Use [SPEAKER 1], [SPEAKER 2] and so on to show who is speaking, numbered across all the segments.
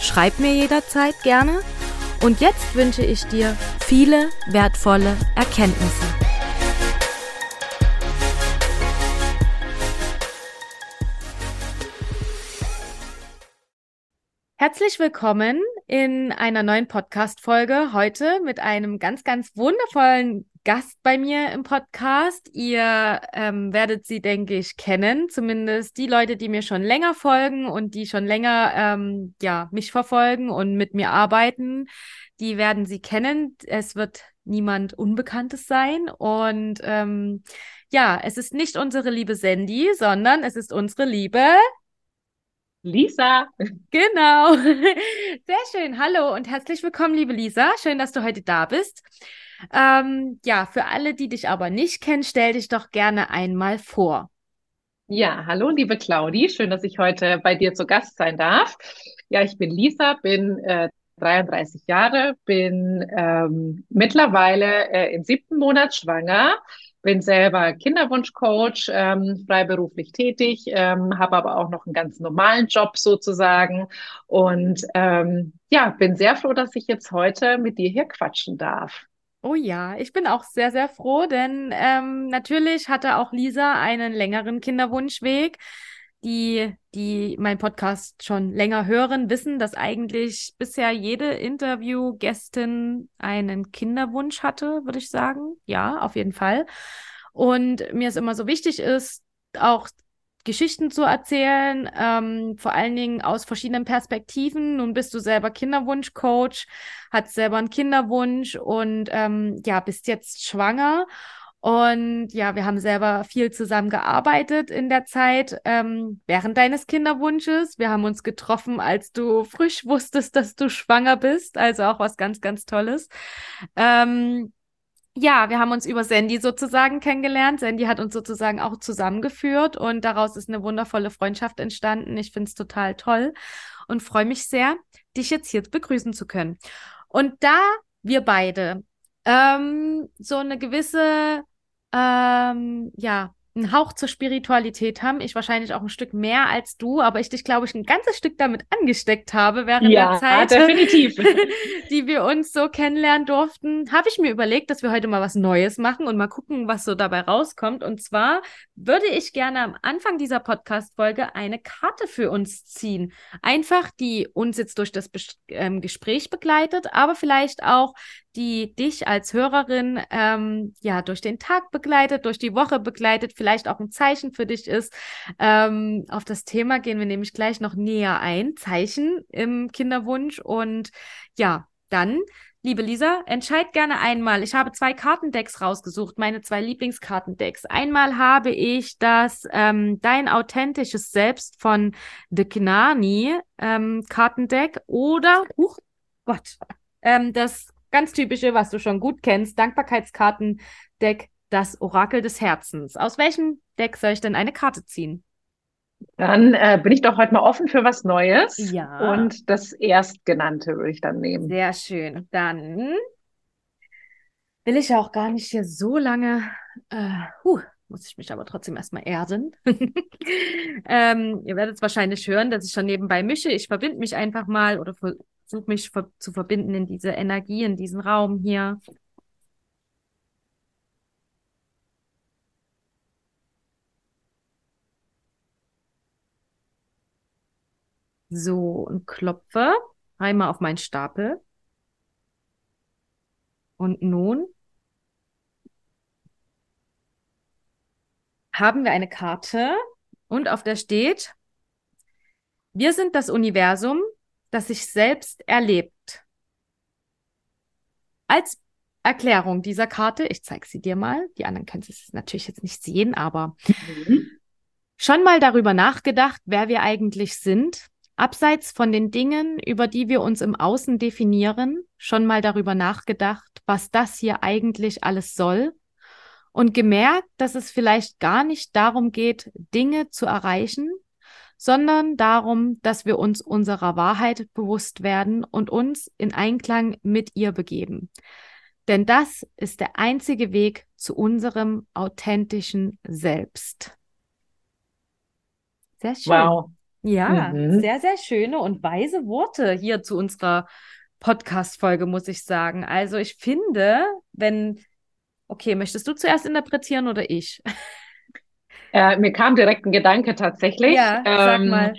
[SPEAKER 1] Schreib mir jederzeit gerne. Und jetzt wünsche ich dir viele wertvolle Erkenntnisse. Herzlich willkommen in einer neuen Podcast-Folge. Heute mit einem ganz, ganz wundervollen Gast bei mir im Podcast. Ihr ähm, werdet sie, denke ich, kennen. Zumindest die Leute, die mir schon länger folgen und die schon länger ähm, ja, mich verfolgen und mit mir arbeiten, die werden sie kennen. Es wird niemand Unbekanntes sein. Und ähm, ja, es ist nicht unsere liebe Sandy, sondern es ist unsere liebe
[SPEAKER 2] Lisa.
[SPEAKER 1] Genau. Sehr schön. Hallo und herzlich willkommen, liebe Lisa. Schön, dass du heute da bist. Ähm, ja, für alle, die dich aber nicht kennen, stell dich doch gerne einmal vor.
[SPEAKER 2] Ja, hallo, liebe Claudi. Schön, dass ich heute bei dir zu Gast sein darf. Ja, ich bin Lisa, bin äh, 33 Jahre, bin ähm, mittlerweile äh, im siebten Monat schwanger bin selber Kinderwunschcoach, ähm, freiberuflich tätig, ähm, habe aber auch noch einen ganz normalen Job sozusagen und ähm, ja, bin sehr froh, dass ich jetzt heute mit dir hier quatschen darf.
[SPEAKER 1] Oh ja, ich bin auch sehr, sehr froh, denn ähm, natürlich hatte auch Lisa einen längeren Kinderwunschweg. Die, die mein Podcast schon länger hören, wissen, dass eigentlich bisher jede Interviewgästin einen Kinderwunsch hatte, würde ich sagen. Ja, auf jeden Fall. Und mir es immer so wichtig ist, auch Geschichten zu erzählen, ähm, vor allen Dingen aus verschiedenen Perspektiven. Nun bist du selber Kinderwunschcoach, hast selber einen Kinderwunsch und ähm, ja, bist jetzt schwanger. Und ja, wir haben selber viel zusammen gearbeitet in der Zeit ähm, während deines Kinderwunsches. Wir haben uns getroffen, als du frisch wusstest, dass du schwanger bist. Also auch was ganz, ganz Tolles. Ähm, ja, wir haben uns über Sandy sozusagen kennengelernt. Sandy hat uns sozusagen auch zusammengeführt und daraus ist eine wundervolle Freundschaft entstanden. Ich finde es total toll und freue mich sehr, dich jetzt hier begrüßen zu können. Und da wir beide ähm, so eine gewisse ähm, ja, einen Hauch zur Spiritualität haben. Ich wahrscheinlich auch ein Stück mehr als du, aber ich dich, glaube ich, ein ganzes Stück damit angesteckt habe während
[SPEAKER 2] ja,
[SPEAKER 1] der Zeit,
[SPEAKER 2] definitiv.
[SPEAKER 1] die wir uns so kennenlernen durften, habe ich mir überlegt, dass wir heute mal was Neues machen und mal gucken, was so dabei rauskommt. Und zwar würde ich gerne am Anfang dieser Podcast-Folge eine Karte für uns ziehen. Einfach, die uns jetzt durch das Bes ähm, Gespräch begleitet, aber vielleicht auch die dich als Hörerin ähm, ja durch den Tag begleitet, durch die Woche begleitet, vielleicht auch ein Zeichen für dich ist. Ähm, auf das Thema gehen wir nämlich gleich noch näher ein. Zeichen im Kinderwunsch und ja, dann Liebe Lisa, entscheid gerne einmal. Ich habe zwei Kartendecks rausgesucht, meine zwei Lieblingskartendecks. Einmal habe ich das ähm, Dein authentisches Selbst von The Knani ähm, Kartendeck oder, huch, Gott, ähm, das ganz typische, was du schon gut kennst, Dankbarkeitskartendeck, das Orakel des Herzens. Aus welchem Deck soll ich denn eine Karte ziehen?
[SPEAKER 2] Dann äh, bin ich doch heute mal offen für was Neues.
[SPEAKER 1] Ja.
[SPEAKER 2] Und das Erstgenannte würde ich dann nehmen.
[SPEAKER 1] Sehr schön. Dann will ich ja auch gar nicht hier so lange. Äh, huh, muss ich mich aber trotzdem erstmal erden. ähm, ihr werdet es wahrscheinlich hören, dass ich schon nebenbei mische. Ich verbinde mich einfach mal oder versuche mich ver zu verbinden in diese Energie, in diesen Raum hier. So, und klopfe einmal auf meinen Stapel. Und nun haben wir eine Karte und auf der steht, wir sind das Universum, das sich selbst erlebt. Als Erklärung dieser Karte, ich zeige sie dir mal, die anderen können es natürlich jetzt nicht sehen, aber mhm. schon mal darüber nachgedacht, wer wir eigentlich sind, abseits von den Dingen, über die wir uns im Außen definieren, schon mal darüber nachgedacht, was das hier eigentlich alles soll? Und gemerkt, dass es vielleicht gar nicht darum geht, Dinge zu erreichen, sondern darum, dass wir uns unserer Wahrheit bewusst werden und uns in Einklang mit ihr begeben. Denn das ist der einzige Weg zu unserem authentischen Selbst. Sehr schön. Wow. Ja, mhm. sehr, sehr schöne und weise Worte hier zu unserer Podcast-Folge, muss ich sagen. Also ich finde, wenn, okay, möchtest du zuerst interpretieren oder ich?
[SPEAKER 2] Äh, mir kam direkt ein Gedanke tatsächlich.
[SPEAKER 1] Ja, sag ähm, mal.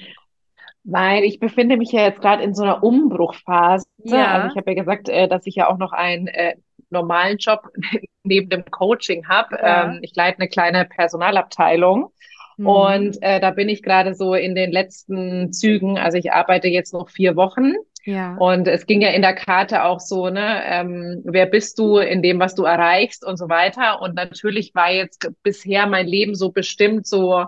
[SPEAKER 2] Weil ich befinde mich ja jetzt gerade in so einer Umbruchphase. Ja. Also ich habe ja gesagt, äh, dass ich ja auch noch einen äh, normalen Job neben dem Coaching habe. Ja. Ähm, ich leite eine kleine Personalabteilung. Mhm. Und äh, da bin ich gerade so in den letzten Zügen. Also ich arbeite jetzt noch vier Wochen. Ja. Und es ging ja in der Karte auch so, ne, ähm, wer bist du in dem, was du erreichst und so weiter. Und natürlich war jetzt bisher mein Leben so bestimmt, so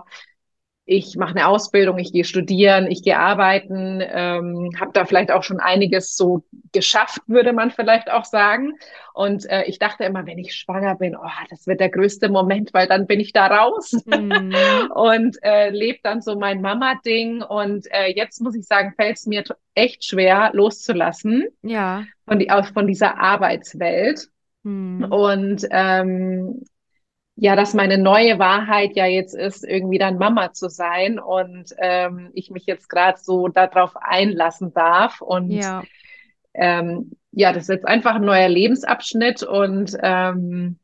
[SPEAKER 2] ich mache eine Ausbildung, ich gehe studieren, ich gehe arbeiten, ähm, habe da vielleicht auch schon einiges so geschafft, würde man vielleicht auch sagen. Und äh, ich dachte immer, wenn ich schwanger bin, oh, das wird der größte Moment, weil dann bin ich da raus mhm. und äh, lebe dann so mein Mama-Ding. Und äh, jetzt muss ich sagen, fällt es mir echt schwer, loszulassen
[SPEAKER 1] ja.
[SPEAKER 2] von, die, von dieser Arbeitswelt. Mhm. Und ähm, ja, dass meine neue Wahrheit ja jetzt ist, irgendwie dann Mama zu sein und ähm, ich mich jetzt gerade so darauf einlassen darf. Und ja. Ähm, ja, das ist jetzt einfach ein neuer Lebensabschnitt und ähm,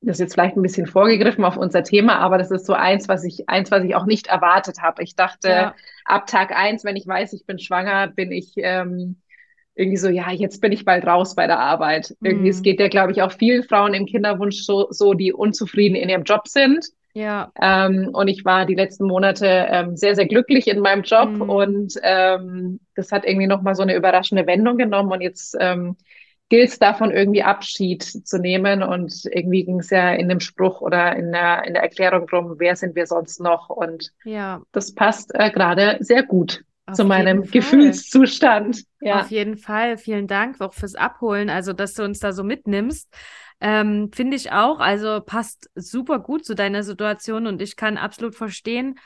[SPEAKER 2] das ist jetzt vielleicht ein bisschen vorgegriffen auf unser Thema, aber das ist so eins, was ich, eins, was ich auch nicht erwartet habe. Ich dachte, ja. ab Tag eins, wenn ich weiß, ich bin schwanger, bin ich ähm, irgendwie so, ja, jetzt bin ich bald raus bei der Arbeit. Mhm. Irgendwie, es mhm. geht ja, glaube ich, auch vielen Frauen im Kinderwunsch so, so die unzufrieden in ihrem Job sind.
[SPEAKER 1] Ja.
[SPEAKER 2] Ähm, und ich war die letzten Monate ähm, sehr, sehr glücklich in meinem Job mhm. und ähm, das hat irgendwie nochmal so eine überraschende Wendung genommen und jetzt ähm, gilt es davon irgendwie Abschied zu nehmen und irgendwie ging es ja in dem Spruch oder in der, in der Erklärung drum, wer sind wir sonst noch und
[SPEAKER 1] ja.
[SPEAKER 2] das passt äh, gerade sehr gut. Auf zu meinem Gefühlszustand.
[SPEAKER 1] Ja. Auf jeden Fall. Vielen Dank auch fürs Abholen, also dass du uns da so mitnimmst. Ähm, Finde ich auch. Also passt super gut zu deiner Situation und ich kann absolut verstehen,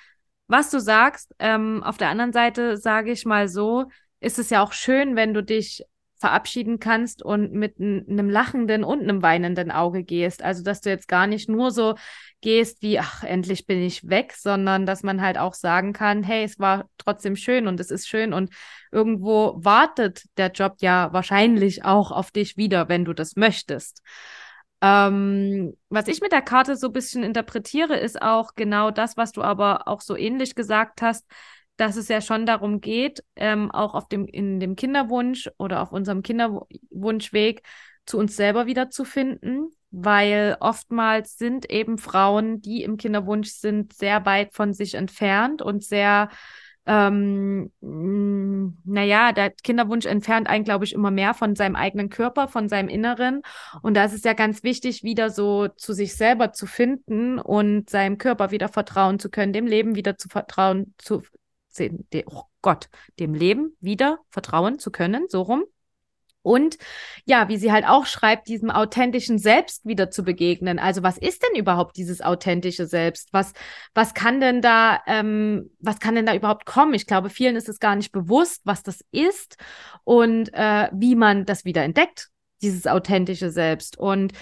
[SPEAKER 1] was du sagst. Ähm, auf der anderen Seite sage ich mal so, ist es ja auch schön, wenn du dich verabschieden kannst und mit einem lachenden und einem weinenden Auge gehst. Also, dass du jetzt gar nicht nur so gehst wie, ach, endlich bin ich weg, sondern dass man halt auch sagen kann, hey, es war trotzdem schön und es ist schön und irgendwo wartet der Job ja wahrscheinlich auch auf dich wieder, wenn du das möchtest. Ähm, was ich mit der Karte so ein bisschen interpretiere, ist auch genau das, was du aber auch so ähnlich gesagt hast, dass es ja schon darum geht, ähm, auch auf dem, in dem Kinderwunsch oder auf unserem Kinderwunschweg zu uns selber wiederzufinden, weil oftmals sind eben Frauen, die im Kinderwunsch sind, sehr weit von sich entfernt und sehr, ähm, naja, der Kinderwunsch entfernt einen, glaube ich, immer mehr von seinem eigenen Körper, von seinem Inneren. Und da ist es ja ganz wichtig, wieder so zu sich selber zu finden und seinem Körper wieder vertrauen zu können, dem Leben wieder zu vertrauen, zu, oh Gott, dem Leben wieder vertrauen zu können, so rum. Und ja, wie sie halt auch schreibt, diesem authentischen Selbst wieder zu begegnen. Also was ist denn überhaupt dieses authentische Selbst? Was, was kann denn da, ähm, was kann denn da überhaupt kommen? Ich glaube, vielen ist es gar nicht bewusst, was das ist und äh, wie man das wieder entdeckt, dieses authentische Selbst. Und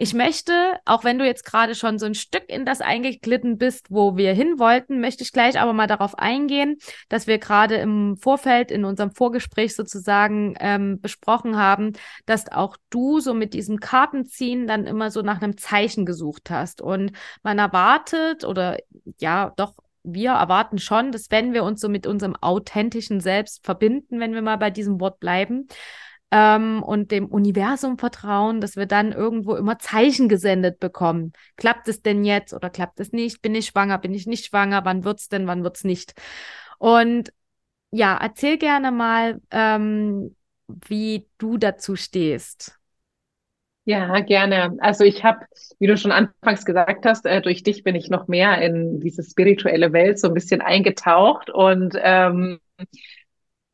[SPEAKER 1] ich möchte, auch wenn du jetzt gerade schon so ein Stück in das eingeglitten bist, wo wir hin wollten, möchte ich gleich aber mal darauf eingehen, dass wir gerade im Vorfeld in unserem Vorgespräch sozusagen ähm, besprochen haben, dass auch du so mit diesem Kartenziehen dann immer so nach einem Zeichen gesucht hast. Und man erwartet oder ja, doch wir erwarten schon, dass wenn wir uns so mit unserem authentischen Selbst verbinden, wenn wir mal bei diesem Wort bleiben, ähm, und dem Universum vertrauen, dass wir dann irgendwo immer Zeichen gesendet bekommen. Klappt es denn jetzt oder klappt es nicht? Bin ich schwanger? Bin ich nicht schwanger? Wann wird's denn? Wann wird's nicht? Und ja, erzähl gerne mal, ähm, wie du dazu stehst.
[SPEAKER 2] Ja, gerne. Also ich habe, wie du schon anfangs gesagt hast, äh, durch dich bin ich noch mehr in diese spirituelle Welt so ein bisschen eingetaucht und ähm,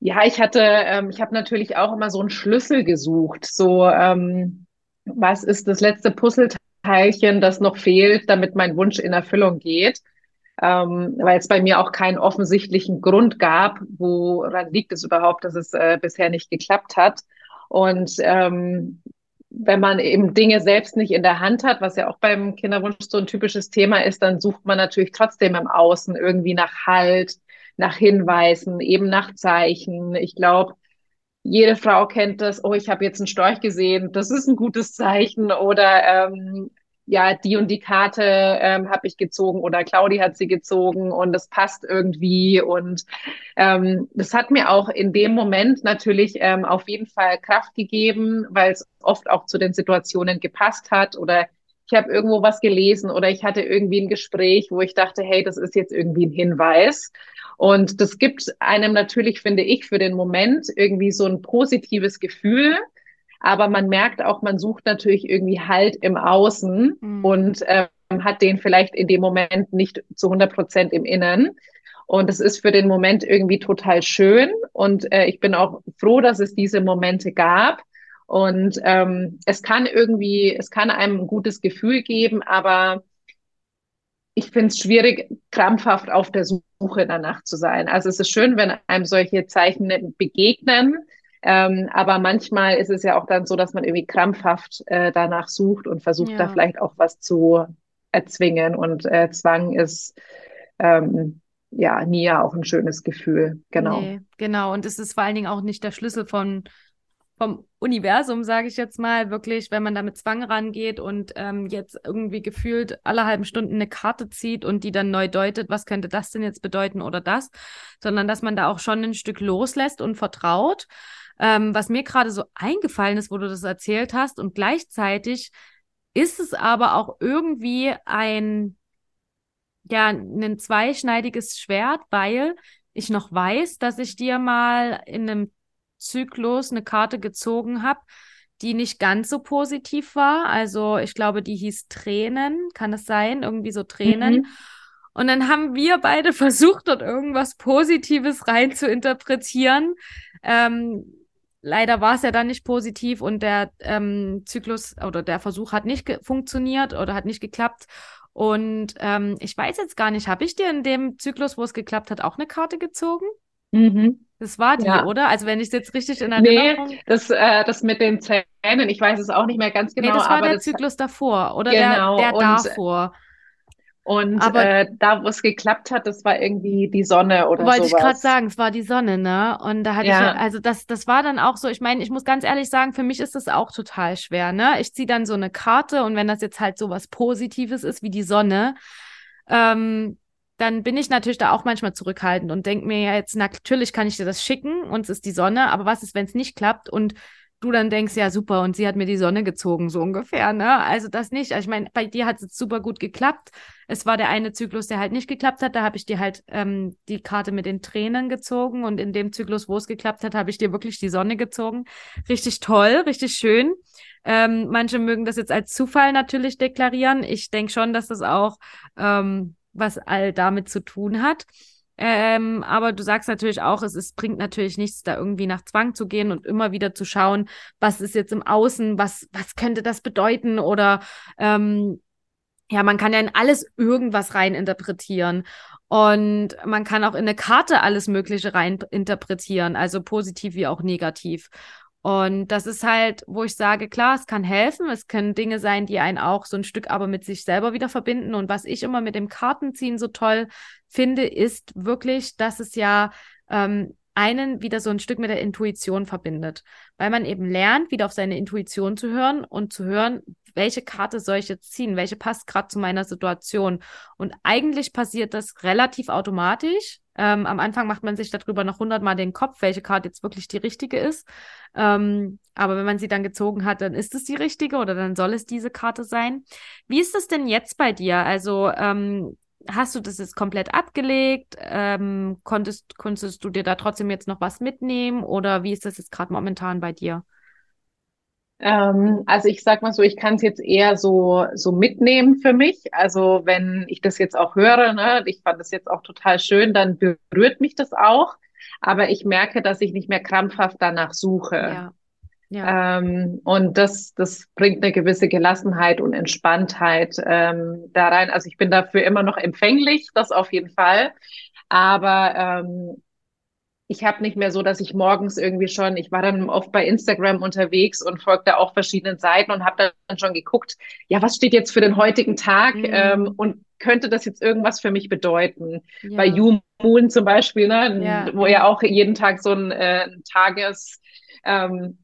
[SPEAKER 2] Ja, ich hatte, ähm, ich habe natürlich auch immer so einen Schlüssel gesucht. So, ähm, was ist das letzte Puzzleteilchen, das noch fehlt, damit mein Wunsch in Erfüllung geht? Ähm, weil es bei mir auch keinen offensichtlichen Grund gab, woran liegt es überhaupt, dass es äh, bisher nicht geklappt hat. Und ähm, wenn man eben Dinge selbst nicht in der Hand hat, was ja auch beim Kinderwunsch so ein typisches Thema ist, dann sucht man natürlich trotzdem im Außen irgendwie nach Halt, nach Hinweisen, eben nach Zeichen. Ich glaube, jede Frau kennt das, oh, ich habe jetzt einen Storch gesehen, das ist ein gutes Zeichen oder ähm, ja, die und die Karte ähm, habe ich gezogen oder Claudi hat sie gezogen und es passt irgendwie. Und ähm, das hat mir auch in dem Moment natürlich ähm, auf jeden Fall Kraft gegeben, weil es oft auch zu den Situationen gepasst hat oder ich habe irgendwo was gelesen oder ich hatte irgendwie ein Gespräch, wo ich dachte, hey, das ist jetzt irgendwie ein Hinweis. Und das gibt einem natürlich, finde ich, für den Moment irgendwie so ein positives Gefühl. Aber man merkt auch, man sucht natürlich irgendwie Halt im Außen mhm. und ähm, hat den vielleicht in dem Moment nicht zu 100 Prozent im Innen. Und es ist für den Moment irgendwie total schön. Und äh, ich bin auch froh, dass es diese Momente gab. Und ähm, es kann irgendwie, es kann einem ein gutes Gefühl geben, aber ich finde es schwierig, krampfhaft auf der Suche danach zu sein. Also es ist schön, wenn einem solche Zeichen begegnen, ähm, aber manchmal ist es ja auch dann so, dass man irgendwie krampfhaft äh, danach sucht und versucht ja. da vielleicht auch was zu erzwingen. Und äh, Zwang ist ähm, ja nie ja auch ein schönes Gefühl. Genau. Nee,
[SPEAKER 1] genau. Und es ist vor allen Dingen auch nicht der Schlüssel von vom Universum, sage ich jetzt mal, wirklich, wenn man da mit Zwang rangeht und ähm, jetzt irgendwie gefühlt alle halben Stunden eine Karte zieht und die dann neu deutet, was könnte das denn jetzt bedeuten oder das, sondern dass man da auch schon ein Stück loslässt und vertraut. Ähm, was mir gerade so eingefallen ist, wo du das erzählt hast und gleichzeitig ist es aber auch irgendwie ein, ja, ein zweischneidiges Schwert, weil ich noch weiß, dass ich dir mal in einem Zyklus eine Karte gezogen habe, die nicht ganz so positiv war. Also ich glaube, die hieß Tränen, kann es sein? Irgendwie so Tränen. Mhm. Und dann haben wir beide versucht, dort irgendwas Positives rein zu interpretieren. Ähm, leider war es ja dann nicht positiv und der ähm, Zyklus oder der Versuch hat nicht funktioniert oder hat nicht geklappt. Und ähm, ich weiß jetzt gar nicht, habe ich dir in dem Zyklus, wo es geklappt hat, auch eine Karte gezogen? Mhm. Das war die, ja. oder? Also wenn ich es jetzt richtig in Erinnerung...
[SPEAKER 2] Nee, das, äh, das mit den Zähnen, ich weiß es auch nicht mehr ganz genau. Nee,
[SPEAKER 1] das war der das, Zyklus davor oder genau, der, der davor.
[SPEAKER 2] Und aber, äh, da, wo es geklappt hat, das war irgendwie die Sonne oder
[SPEAKER 1] wollte sowas. Wollte ich gerade sagen, es war die Sonne, ne? Und da hatte ja. ich, also das, das war dann auch so, ich meine, ich muss ganz ehrlich sagen, für mich ist das auch total schwer, ne? Ich ziehe dann so eine Karte und wenn das jetzt halt so was Positives ist wie die Sonne, ähm, dann bin ich natürlich da auch manchmal zurückhaltend und denke mir ja jetzt, natürlich kann ich dir das schicken und es ist die Sonne, aber was ist, wenn es nicht klappt und du dann denkst, ja super, und sie hat mir die Sonne gezogen, so ungefähr, ne? Also das nicht. Also ich meine, bei dir hat es super gut geklappt. Es war der eine Zyklus, der halt nicht geklappt hat. Da habe ich dir halt ähm, die Karte mit den Tränen gezogen und in dem Zyklus, wo es geklappt hat, habe ich dir wirklich die Sonne gezogen. Richtig toll, richtig schön. Ähm, manche mögen das jetzt als Zufall natürlich deklarieren. Ich denke schon, dass das auch ähm, was all damit zu tun hat. Ähm, aber du sagst natürlich auch, es ist, bringt natürlich nichts, da irgendwie nach Zwang zu gehen und immer wieder zu schauen, was ist jetzt im Außen, was, was könnte das bedeuten oder ähm, ja, man kann ja in alles irgendwas rein interpretieren. Und man kann auch in eine Karte alles Mögliche rein interpretieren, also positiv wie auch negativ. Und das ist halt, wo ich sage, klar, es kann helfen. Es können Dinge sein, die einen auch so ein Stück aber mit sich selber wieder verbinden. Und was ich immer mit dem Kartenziehen so toll finde, ist wirklich, dass es ja ähm, einen wieder so ein Stück mit der Intuition verbindet. Weil man eben lernt, wieder auf seine Intuition zu hören und zu hören, welche Karte soll ich jetzt ziehen, welche passt gerade zu meiner Situation. Und eigentlich passiert das relativ automatisch. Ähm, am Anfang macht man sich darüber noch hundertmal den Kopf, welche Karte jetzt wirklich die richtige ist. Ähm, aber wenn man sie dann gezogen hat, dann ist es die richtige oder dann soll es diese Karte sein. Wie ist es denn jetzt bei dir? Also ähm, hast du das jetzt komplett abgelegt? Ähm, konntest, konntest du dir da trotzdem jetzt noch was mitnehmen oder wie ist das jetzt gerade momentan bei dir?
[SPEAKER 2] Ähm, also ich sag mal so, ich kann es jetzt eher so so mitnehmen für mich. Also wenn ich das jetzt auch höre, ne, ich fand das jetzt auch total schön, dann berührt mich das auch. aber ich merke, dass ich nicht mehr krampfhaft danach suche.
[SPEAKER 1] Ja. Ja.
[SPEAKER 2] Ähm, und das, das bringt eine gewisse Gelassenheit und Entspanntheit ähm, da rein. Also ich bin dafür immer noch empfänglich, das auf jeden Fall. Aber ähm, ich habe nicht mehr so, dass ich morgens irgendwie schon, ich war dann oft bei Instagram unterwegs und folgte auch verschiedenen Seiten und habe dann schon geguckt, ja, was steht jetzt für den heutigen Tag mhm. ähm, und könnte das jetzt irgendwas für mich bedeuten? Ja. Bei You Moon zum Beispiel, ne, ja. wo ja auch jeden Tag so ein äh, Tages ähm,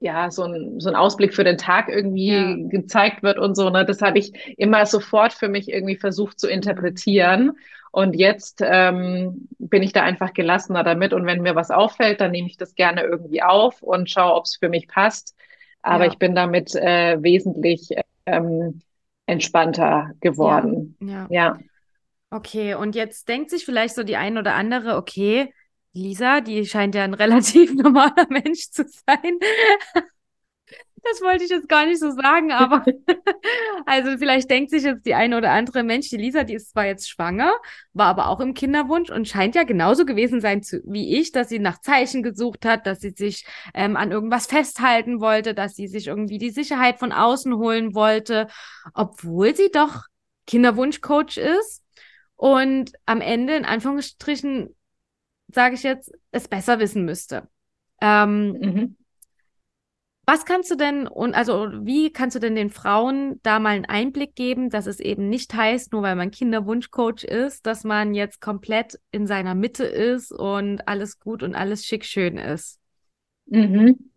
[SPEAKER 2] ja, so ein, so ein Ausblick für den Tag irgendwie ja. gezeigt wird und so. Ne? Das habe ich immer sofort für mich irgendwie versucht zu interpretieren. Und jetzt ähm, bin ich da einfach gelassener damit. Und wenn mir was auffällt, dann nehme ich das gerne irgendwie auf und schaue, ob es für mich passt. Aber ja. ich bin damit äh, wesentlich ähm, entspannter geworden.
[SPEAKER 1] Ja. ja. ja. Okay, und jetzt denkt sich vielleicht so die ein oder andere, okay, Lisa, die scheint ja ein relativ normaler Mensch zu sein. Das wollte ich jetzt gar nicht so sagen, aber also vielleicht denkt sich jetzt die eine oder andere Mensch, die Lisa, die ist zwar jetzt schwanger, war aber auch im Kinderwunsch und scheint ja genauso gewesen sein zu, wie ich, dass sie nach Zeichen gesucht hat, dass sie sich ähm, an irgendwas festhalten wollte, dass sie sich irgendwie die Sicherheit von außen holen wollte, obwohl sie doch Kinderwunschcoach ist und am Ende in Anführungsstrichen sage ich jetzt, es besser wissen müsste. Ähm, mhm. Was kannst du denn und also wie kannst du denn den Frauen da mal einen Einblick geben, dass es eben nicht heißt, nur weil man Kinderwunschcoach ist, dass man jetzt komplett in seiner Mitte ist und alles gut und alles schick schön ist?
[SPEAKER 2] Mhm.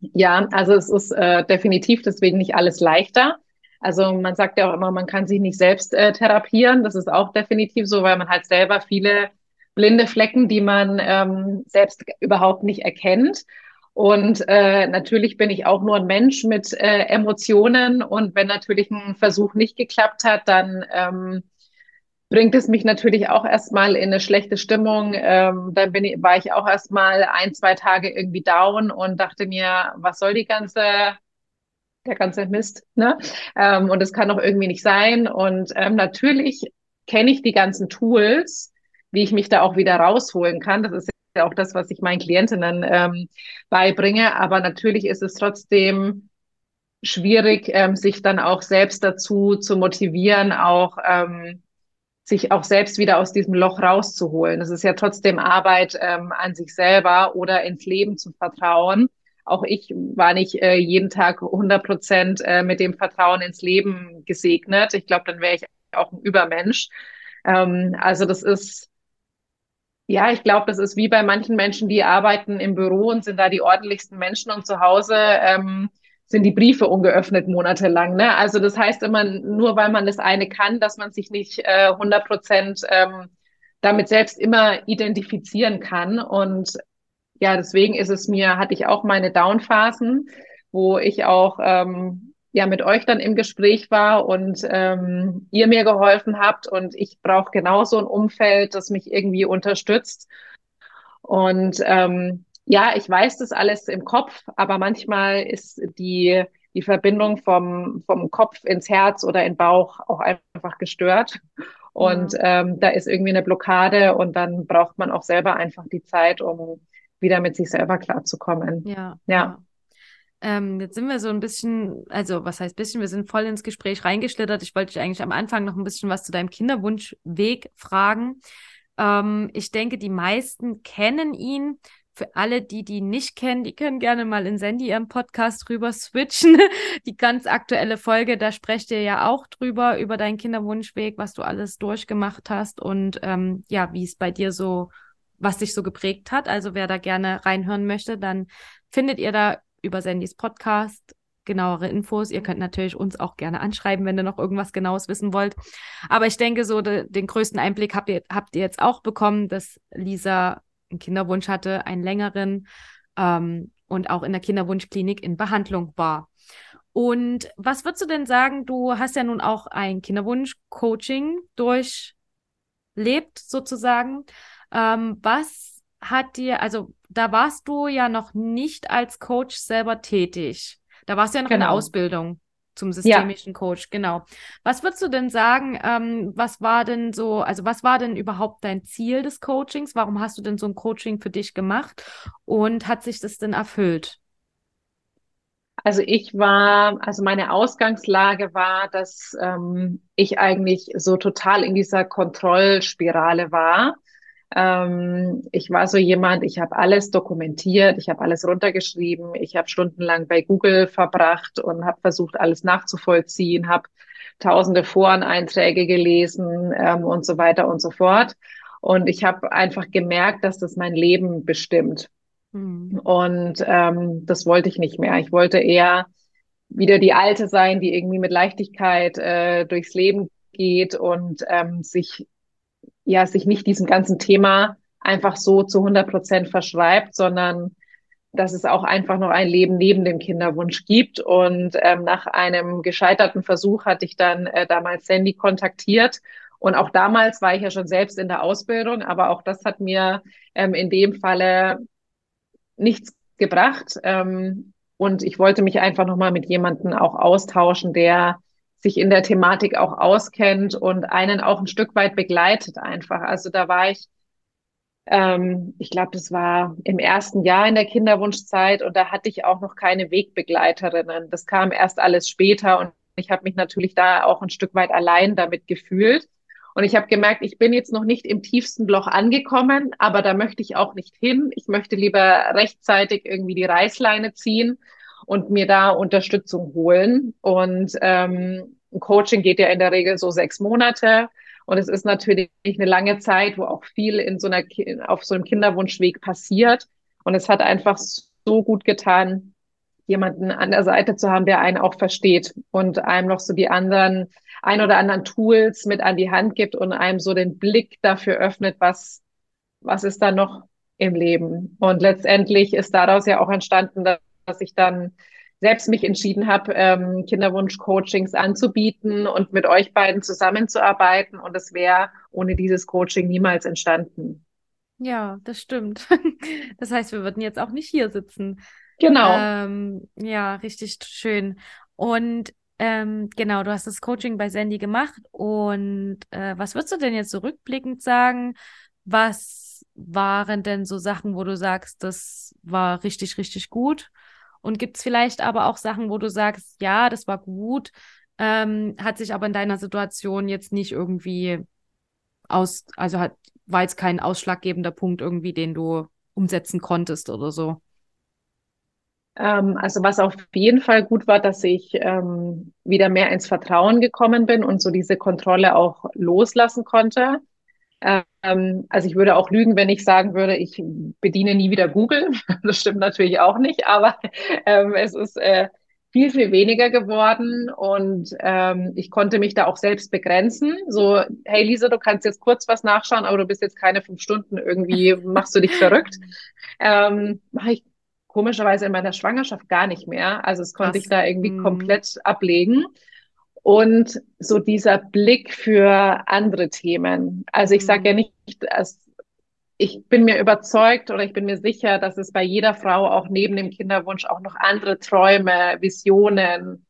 [SPEAKER 2] Ja, also es ist äh, definitiv deswegen nicht alles leichter. Also man sagt ja auch immer, man kann sich nicht selbst äh, therapieren. Das ist auch definitiv so, weil man halt selber viele blinde Flecken, die man ähm, selbst überhaupt nicht erkennt. Und äh, natürlich bin ich auch nur ein Mensch mit äh, Emotionen. Und wenn natürlich ein Versuch nicht geklappt hat, dann ähm, bringt es mich natürlich auch erstmal in eine schlechte Stimmung. Ähm, dann bin ich, war ich auch erstmal ein, zwei Tage irgendwie down und dachte mir, was soll die ganze, der ganze Mist, ne? Ähm, und es kann doch irgendwie nicht sein. Und ähm, natürlich kenne ich die ganzen Tools, wie ich mich da auch wieder rausholen kann. Das ist ja auch das, was ich meinen Klientinnen ähm, beibringe. Aber natürlich ist es trotzdem schwierig, ähm, sich dann auch selbst dazu zu motivieren, auch ähm, sich auch selbst wieder aus diesem Loch rauszuholen. Das ist ja trotzdem Arbeit ähm, an sich selber oder ins Leben zu vertrauen. Auch ich war nicht äh, jeden Tag 100 Prozent äh, mit dem Vertrauen ins Leben gesegnet. Ich glaube, dann wäre ich auch ein Übermensch. Ähm, also das ist ja, ich glaube, das ist wie bei manchen Menschen, die arbeiten im Büro und sind da die ordentlichsten Menschen und zu Hause ähm, sind die Briefe ungeöffnet monatelang. Ne? Also das heißt immer, nur weil man das eine kann, dass man sich nicht äh, 100 Prozent ähm, damit selbst immer identifizieren kann. Und ja, deswegen ist es mir, hatte ich auch meine Downphasen, wo ich auch ähm, ja mit euch dann im Gespräch war und ähm, ihr mir geholfen habt und ich brauche genauso ein Umfeld, das mich irgendwie unterstützt. Und ähm, ja, ich weiß das alles im Kopf, aber manchmal ist die die Verbindung vom vom Kopf ins Herz oder in Bauch auch einfach gestört. Und ja. ähm, da ist irgendwie eine Blockade und dann braucht man auch selber einfach die Zeit, um wieder mit sich selber klarzukommen.
[SPEAKER 1] Ja. ja. Ähm, jetzt sind wir so ein bisschen, also was heißt bisschen, wir sind voll ins Gespräch reingeschlittert. Ich wollte dich eigentlich am Anfang noch ein bisschen was zu deinem Kinderwunschweg fragen. Ähm, ich denke, die meisten kennen ihn. Für alle, die die nicht kennen, die können gerne mal in Sandy ihren Podcast rüber switchen. Die ganz aktuelle Folge, da sprecht ihr ja auch drüber, über deinen Kinderwunschweg, was du alles durchgemacht hast und ähm, ja, wie es bei dir so, was dich so geprägt hat. Also wer da gerne reinhören möchte, dann findet ihr da über Sandys Podcast genauere Infos. Ihr könnt natürlich uns auch gerne anschreiben, wenn ihr noch irgendwas Genaues wissen wollt. Aber ich denke, so de, den größten Einblick habt ihr, habt ihr jetzt auch bekommen, dass Lisa einen Kinderwunsch hatte, einen längeren ähm, und auch in der Kinderwunschklinik in Behandlung war. Und was würdest du denn sagen? Du hast ja nun auch ein Kinderwunsch-Coaching durchlebt, sozusagen. Ähm, was hat dir, also da warst du ja noch nicht als Coach selber tätig. Da warst du ja noch genau. in der genau. Ausbildung zum systemischen ja. Coach, genau. Was würdest du denn sagen, ähm, was war denn so, also was war denn überhaupt dein Ziel des Coachings? Warum hast du denn so ein Coaching für dich gemacht und hat sich das denn erfüllt?
[SPEAKER 2] Also ich war, also meine Ausgangslage war, dass ähm, ich eigentlich so total in dieser Kontrollspirale war. Ähm, ich war so jemand, ich habe alles dokumentiert, ich habe alles runtergeschrieben, ich habe stundenlang bei Google verbracht und habe versucht, alles nachzuvollziehen, habe tausende Foreneinträge gelesen ähm, und so weiter und so fort. Und ich habe einfach gemerkt, dass das mein Leben bestimmt. Mhm. Und ähm, das wollte ich nicht mehr. Ich wollte eher wieder die Alte sein, die irgendwie mit Leichtigkeit äh, durchs Leben geht und ähm, sich ja sich nicht diesem ganzen Thema einfach so zu 100 Prozent verschreibt, sondern dass es auch einfach noch ein Leben neben dem Kinderwunsch gibt. Und ähm, nach einem gescheiterten Versuch hatte ich dann äh, damals Sandy kontaktiert. Und auch damals war ich ja schon selbst in der Ausbildung, aber auch das hat mir ähm, in dem Falle nichts gebracht. Ähm, und ich wollte mich einfach nochmal mit jemandem auch austauschen, der sich in der Thematik auch auskennt und einen auch ein Stück weit begleitet einfach. Also da war ich, ähm, ich glaube, das war im ersten Jahr in der Kinderwunschzeit und da hatte ich auch noch keine Wegbegleiterinnen. Das kam erst alles später und ich habe mich natürlich da auch ein Stück weit allein damit gefühlt. Und ich habe gemerkt, ich bin jetzt noch nicht im tiefsten Loch angekommen, aber da möchte ich auch nicht hin. Ich möchte lieber rechtzeitig irgendwie die Reißleine ziehen und mir da Unterstützung holen. Und ähm, Coaching geht ja in der Regel so sechs Monate. Und es ist natürlich eine lange Zeit, wo auch viel in so einer, auf so einem Kinderwunschweg passiert. Und es hat einfach so gut getan, jemanden an der Seite zu haben, der einen auch versteht und einem noch so die anderen, ein oder anderen Tools mit an die Hand gibt und einem so den Blick dafür öffnet, was, was ist da noch im Leben. Und letztendlich ist daraus ja auch entstanden, dass ich dann selbst mich entschieden habe, ähm, Kinderwunsch-Coachings anzubieten und mit euch beiden zusammenzuarbeiten. Und es wäre ohne dieses Coaching niemals entstanden.
[SPEAKER 1] Ja, das stimmt. Das heißt, wir würden jetzt auch nicht hier sitzen.
[SPEAKER 2] Genau.
[SPEAKER 1] Ähm, ja, richtig schön. Und ähm, genau, du hast das Coaching bei Sandy gemacht. Und äh, was würdest du denn jetzt zurückblickend sagen? Was waren denn so Sachen, wo du sagst, das war richtig, richtig gut? Und gibt es vielleicht aber auch Sachen, wo du sagst, ja, das war gut, ähm, hat sich aber in deiner Situation jetzt nicht irgendwie aus, also hat, war jetzt kein ausschlaggebender Punkt irgendwie, den du umsetzen konntest oder so?
[SPEAKER 2] Ähm, also was auf jeden Fall gut war, dass ich ähm, wieder mehr ins Vertrauen gekommen bin und so diese Kontrolle auch loslassen konnte. Ähm, also ich würde auch lügen, wenn ich sagen würde, ich bediene nie wieder Google. Das stimmt natürlich auch nicht, aber ähm, es ist äh, viel, viel weniger geworden und ähm, ich konnte mich da auch selbst begrenzen. So, hey Lisa, du kannst jetzt kurz was nachschauen, aber du bist jetzt keine fünf Stunden irgendwie, machst du dich verrückt. Ähm, Mache ich komischerweise in meiner Schwangerschaft gar nicht mehr. Also es konnte Was? ich da irgendwie hm. komplett ablegen. Und so dieser Blick für andere Themen. Also ich sage ja hm. nicht, dass ich bin mir überzeugt oder ich bin mir sicher, dass es bei jeder Frau auch neben dem Kinderwunsch auch noch andere Träume, Visionen,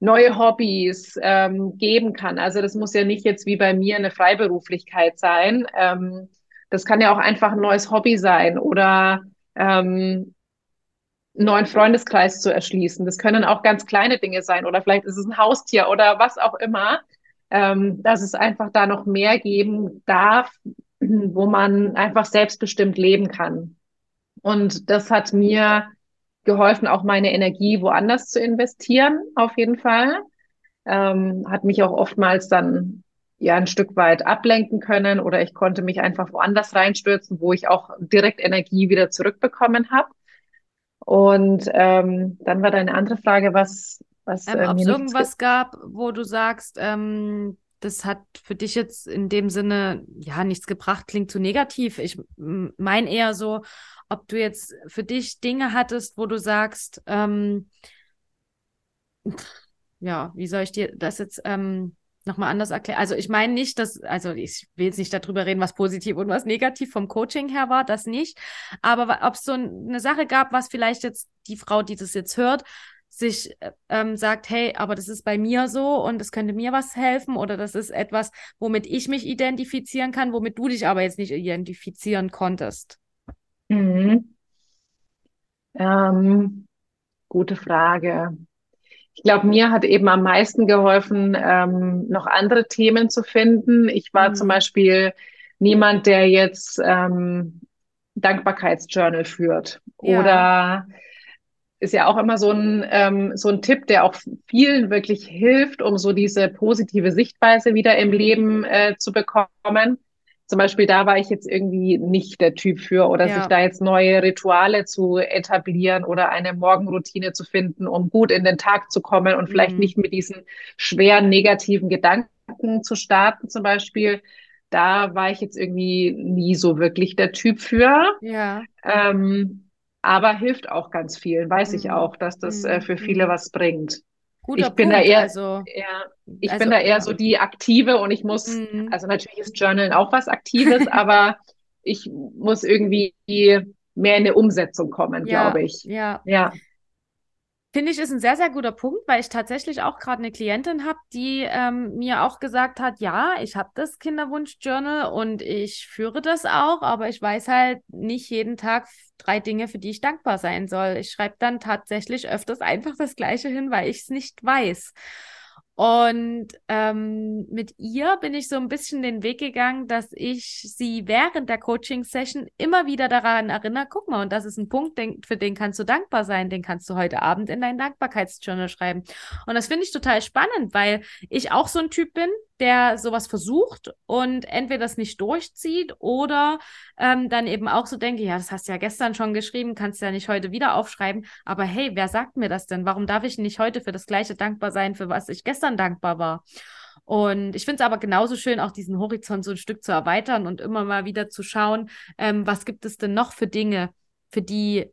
[SPEAKER 2] neue Hobbys ähm, geben kann. Also das muss ja nicht jetzt wie bei mir eine Freiberuflichkeit sein. Ähm, das kann ja auch einfach ein neues Hobby sein oder ähm, neuen Freundeskreis zu erschließen. Das können auch ganz kleine Dinge sein oder vielleicht ist es ein Haustier oder was auch immer, ähm, dass es einfach da noch mehr geben darf, wo man einfach selbstbestimmt leben kann. Und das hat mir geholfen, auch meine Energie woanders zu investieren, auf jeden Fall. Ähm, hat mich auch oftmals dann ja ein Stück weit ablenken können oder ich konnte mich einfach woanders reinstürzen, wo ich auch direkt Energie wieder zurückbekommen habe. Und ähm, dann war deine andere Frage, was, was
[SPEAKER 1] ähm, äh, ob es irgendwas gab, wo du sagst, ähm, das hat für dich jetzt in dem Sinne ja nichts gebracht, klingt zu negativ. Ich meine eher so, ob du jetzt für dich Dinge hattest, wo du sagst, ähm, ja, wie soll ich dir das jetzt ähm, nochmal anders erklären. Also ich meine nicht, dass, also ich will jetzt nicht darüber reden, was positiv und was negativ vom Coaching her war, das nicht. Aber ob es so eine Sache gab, was vielleicht jetzt die Frau, die das jetzt hört, sich äh, ähm, sagt, hey, aber das ist bei mir so und es könnte mir was helfen oder das ist etwas, womit ich mich identifizieren kann, womit du dich aber jetzt nicht identifizieren konntest?
[SPEAKER 2] Mhm. Ähm, gute Frage. Ich glaube, mir hat eben am meisten geholfen, ähm, noch andere Themen zu finden. Ich war mhm. zum Beispiel niemand, der jetzt ähm, Dankbarkeitsjournal führt ja. oder ist ja auch immer so ein, ähm, so ein Tipp, der auch vielen wirklich hilft, um so diese positive Sichtweise wieder im Leben äh, zu bekommen. Zum Beispiel da war ich jetzt irgendwie nicht der Typ für oder ja. sich da jetzt neue Rituale zu etablieren oder eine Morgenroutine zu finden, um gut in den Tag zu kommen und vielleicht mhm. nicht mit diesen schweren negativen Gedanken zu starten zum Beispiel. Da war ich jetzt irgendwie nie so wirklich der Typ für.
[SPEAKER 1] Ja.
[SPEAKER 2] Ähm, aber hilft auch ganz vielen, weiß mhm. ich auch, dass das äh, für viele mhm. was bringt.
[SPEAKER 1] Guter
[SPEAKER 2] ich bin
[SPEAKER 1] Punkt,
[SPEAKER 2] da eher,
[SPEAKER 1] also,
[SPEAKER 2] ja, ich also, bin da eher so die Aktive und ich muss, mhm. also natürlich ist Journalen auch was Aktives, aber ich muss irgendwie mehr in eine Umsetzung kommen, ja, glaube ich.
[SPEAKER 1] Ja. Ja. Finde ich, ist ein sehr, sehr guter Punkt, weil ich tatsächlich auch gerade eine Klientin habe, die ähm, mir auch gesagt hat, ja, ich habe das Kinderwunsch-Journal und ich führe das auch, aber ich weiß halt nicht jeden Tag drei Dinge, für die ich dankbar sein soll. Ich schreibe dann tatsächlich öfters einfach das Gleiche hin, weil ich es nicht weiß. Und ähm, mit ihr bin ich so ein bisschen den Weg gegangen, dass ich sie während der Coaching-Session immer wieder daran erinnere, guck mal, und das ist ein Punkt, den, für den kannst du dankbar sein, den kannst du heute Abend in dein Dankbarkeitsjournal schreiben. Und das finde ich total spannend, weil ich auch so ein Typ bin, der sowas versucht und entweder das nicht durchzieht oder ähm, dann eben auch so denke, ja, das hast du ja gestern schon geschrieben, kannst du ja nicht heute wieder aufschreiben. Aber hey, wer sagt mir das denn? Warum darf ich nicht heute für das Gleiche dankbar sein, für was ich gestern dankbar war? Und ich finde es aber genauso schön, auch diesen Horizont so ein Stück zu erweitern und immer mal wieder zu schauen, ähm, was gibt es denn noch für Dinge, für die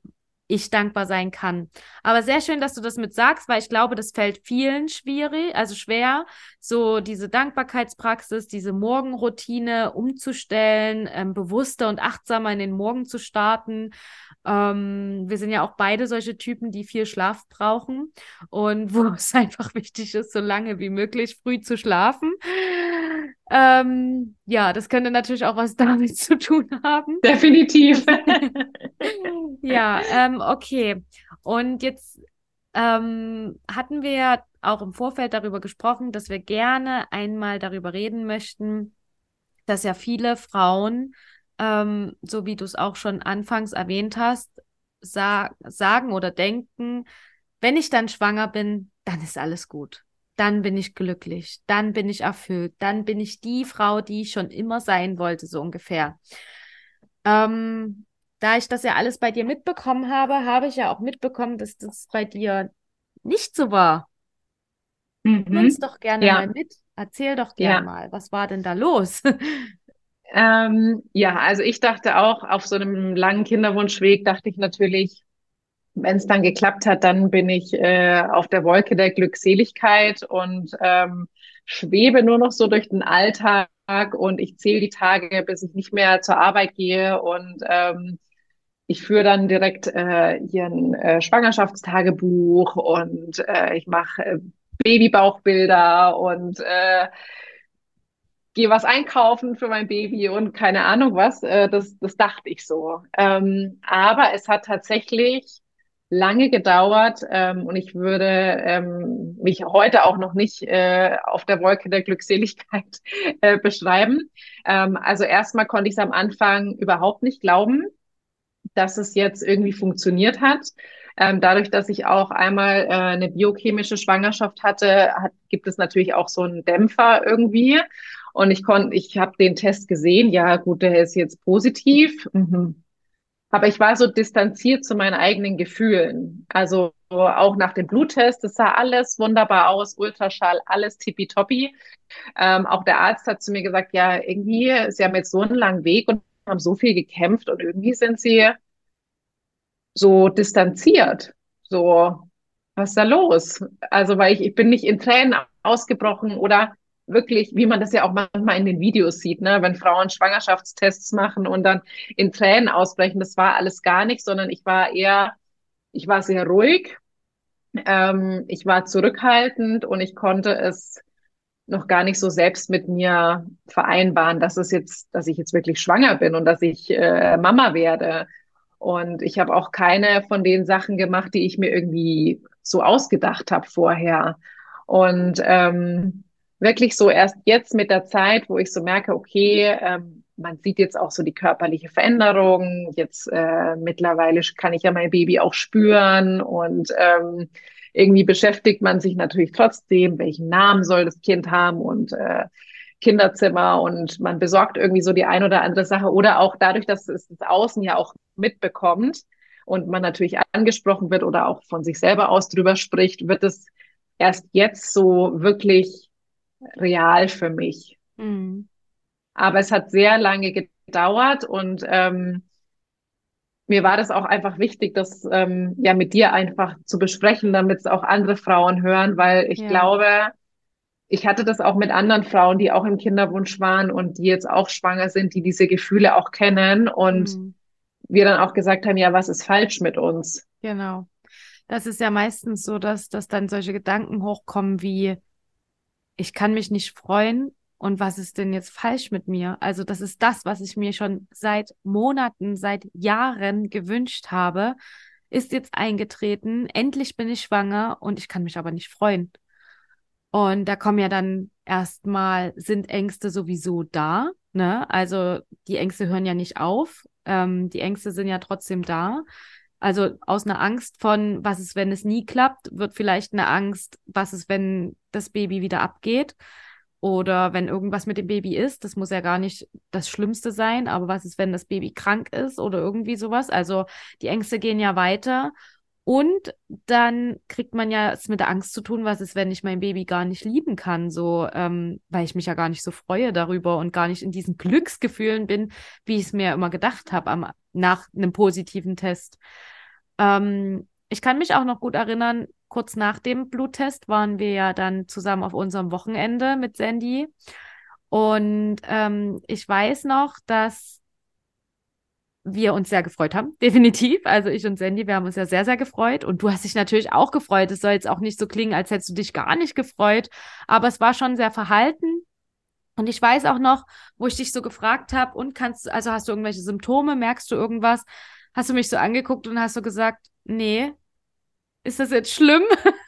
[SPEAKER 1] ich dankbar sein kann. Aber sehr schön, dass du das mit sagst, weil ich glaube, das fällt vielen schwierig, also schwer, so diese Dankbarkeitspraxis, diese Morgenroutine umzustellen, ähm, bewusster und achtsamer in den Morgen zu starten. Ähm, wir sind ja auch beide solche Typen, die viel Schlaf brauchen und wo es einfach wichtig ist, so lange wie möglich früh zu schlafen. Ähm, ja, das könnte natürlich auch was damit zu tun haben.
[SPEAKER 2] Definitiv.
[SPEAKER 1] ja, ähm, okay. Und jetzt ähm, hatten wir ja auch im Vorfeld darüber gesprochen, dass wir gerne einmal darüber reden möchten, dass ja viele Frauen ähm, so wie du es auch schon anfangs erwähnt hast, sa sagen oder denken, wenn ich dann schwanger bin, dann ist alles gut. Dann bin ich glücklich, dann bin ich erfüllt, dann bin ich die Frau, die ich schon immer sein wollte, so ungefähr. Ähm, da ich das ja alles bei dir mitbekommen habe, habe ich ja auch mitbekommen, dass das bei dir nicht so war. Mhm. Nimm uns doch gerne ja. mal mit. Erzähl doch gerne ja. mal, was war denn da los?
[SPEAKER 2] Ähm, ja, also ich dachte auch, auf so einem langen Kinderwunschweg dachte ich natürlich, wenn es dann geklappt hat, dann bin ich äh, auf der Wolke der Glückseligkeit und ähm, schwebe nur noch so durch den Alltag und ich zähle die Tage, bis ich nicht mehr zur Arbeit gehe und ähm, ich führe dann direkt äh, hier ein äh, Schwangerschaftstagebuch und äh, ich mache äh, Babybauchbilder und äh, gehe was einkaufen für mein Baby und keine Ahnung was. Äh, das, das dachte ich so. Ähm, aber es hat tatsächlich lange gedauert ähm, und ich würde ähm, mich heute auch noch nicht äh, auf der Wolke der Glückseligkeit äh, beschreiben. Ähm, also erstmal konnte ich es am Anfang überhaupt nicht glauben, dass es jetzt irgendwie funktioniert hat. Ähm, dadurch, dass ich auch einmal äh, eine biochemische Schwangerschaft hatte, hat, gibt es natürlich auch so einen Dämpfer irgendwie. Und ich konnte, ich habe den Test gesehen, ja gut, der ist jetzt positiv. Mhm. Aber ich war so distanziert zu meinen eigenen Gefühlen. Also auch nach dem Bluttest, das sah alles wunderbar aus, Ultraschall, alles tippitoppi. Ähm, auch der Arzt hat zu mir gesagt, ja, irgendwie, Sie haben jetzt so einen langen Weg und haben so viel gekämpft und irgendwie sind Sie so distanziert. So, was ist da los? Also, weil ich, ich bin nicht in Tränen ausgebrochen oder wirklich, wie man das ja auch manchmal in den Videos sieht, ne, wenn Frauen Schwangerschaftstests machen und dann in Tränen ausbrechen, das war alles gar nicht, sondern ich war eher, ich war sehr ruhig Ähm, ich war zurückhaltend und ich konnte es noch gar nicht so selbst mit mir vereinbaren, dass es jetzt, dass ich jetzt wirklich schwanger bin und dass ich äh, Mama werde. Und ich habe auch keine von den Sachen gemacht, die ich mir irgendwie so ausgedacht habe vorher. Und ähm, wirklich so erst jetzt mit der Zeit, wo ich so merke, okay, ähm, man sieht jetzt auch so die körperliche Veränderung. Jetzt äh, mittlerweile kann ich ja mein Baby auch spüren und ähm, irgendwie beschäftigt man sich natürlich trotzdem, welchen Namen soll das Kind haben und äh, Kinderzimmer und man besorgt irgendwie so die ein oder andere Sache oder auch dadurch, dass es das Außen ja auch mitbekommt und man natürlich angesprochen wird oder auch von sich selber aus drüber spricht, wird es erst jetzt so wirklich real für mich. Mhm. Aber es hat sehr lange gedauert und ähm, mir war das auch einfach wichtig, das ähm, ja mit dir einfach zu besprechen, damit es auch andere Frauen hören, weil ich ja. glaube, ich hatte das auch mit anderen Frauen, die auch im Kinderwunsch waren und die jetzt auch schwanger sind, die diese Gefühle auch kennen und mhm. wir dann auch gesagt haben, ja, was ist falsch mit uns?
[SPEAKER 1] Genau. Das ist ja meistens so, dass, dass dann solche Gedanken hochkommen wie, ich kann mich nicht freuen, und was ist denn jetzt falsch mit mir? Also das ist das, was ich mir schon seit Monaten, seit Jahren gewünscht habe, ist jetzt eingetreten. Endlich bin ich schwanger und ich kann mich aber nicht freuen. Und da kommen ja dann erstmal, sind Ängste sowieso da. Ne? Also die Ängste hören ja nicht auf. Ähm, die Ängste sind ja trotzdem da. Also aus einer Angst von, was ist, wenn es nie klappt, wird vielleicht eine Angst, was ist, wenn das Baby wieder abgeht oder wenn irgendwas mit dem Baby ist, das muss ja gar nicht das Schlimmste sein, aber was ist, wenn das Baby krank ist oder irgendwie sowas? Also die Ängste gehen ja weiter. Und dann kriegt man ja es mit der Angst zu tun, was ist, wenn ich mein Baby gar nicht lieben kann, so, ähm, weil ich mich ja gar nicht so freue darüber und gar nicht in diesen Glücksgefühlen bin, wie ich es mir immer gedacht habe nach einem positiven Test. Ähm, ich kann mich auch noch gut erinnern, kurz nach dem Bluttest waren wir ja dann zusammen auf unserem Wochenende mit Sandy. Und ähm, ich weiß noch, dass wir uns sehr gefreut haben, definitiv. Also ich und Sandy, wir haben uns ja sehr, sehr gefreut. Und du hast dich natürlich auch gefreut. Es soll jetzt auch nicht so klingen, als hättest du dich gar nicht gefreut. Aber es war schon sehr verhalten. Und ich weiß auch noch, wo ich dich so gefragt habe, und kannst, also hast du irgendwelche Symptome, merkst du irgendwas? Hast du mich so angeguckt und hast so gesagt, nee, ist das jetzt schlimm?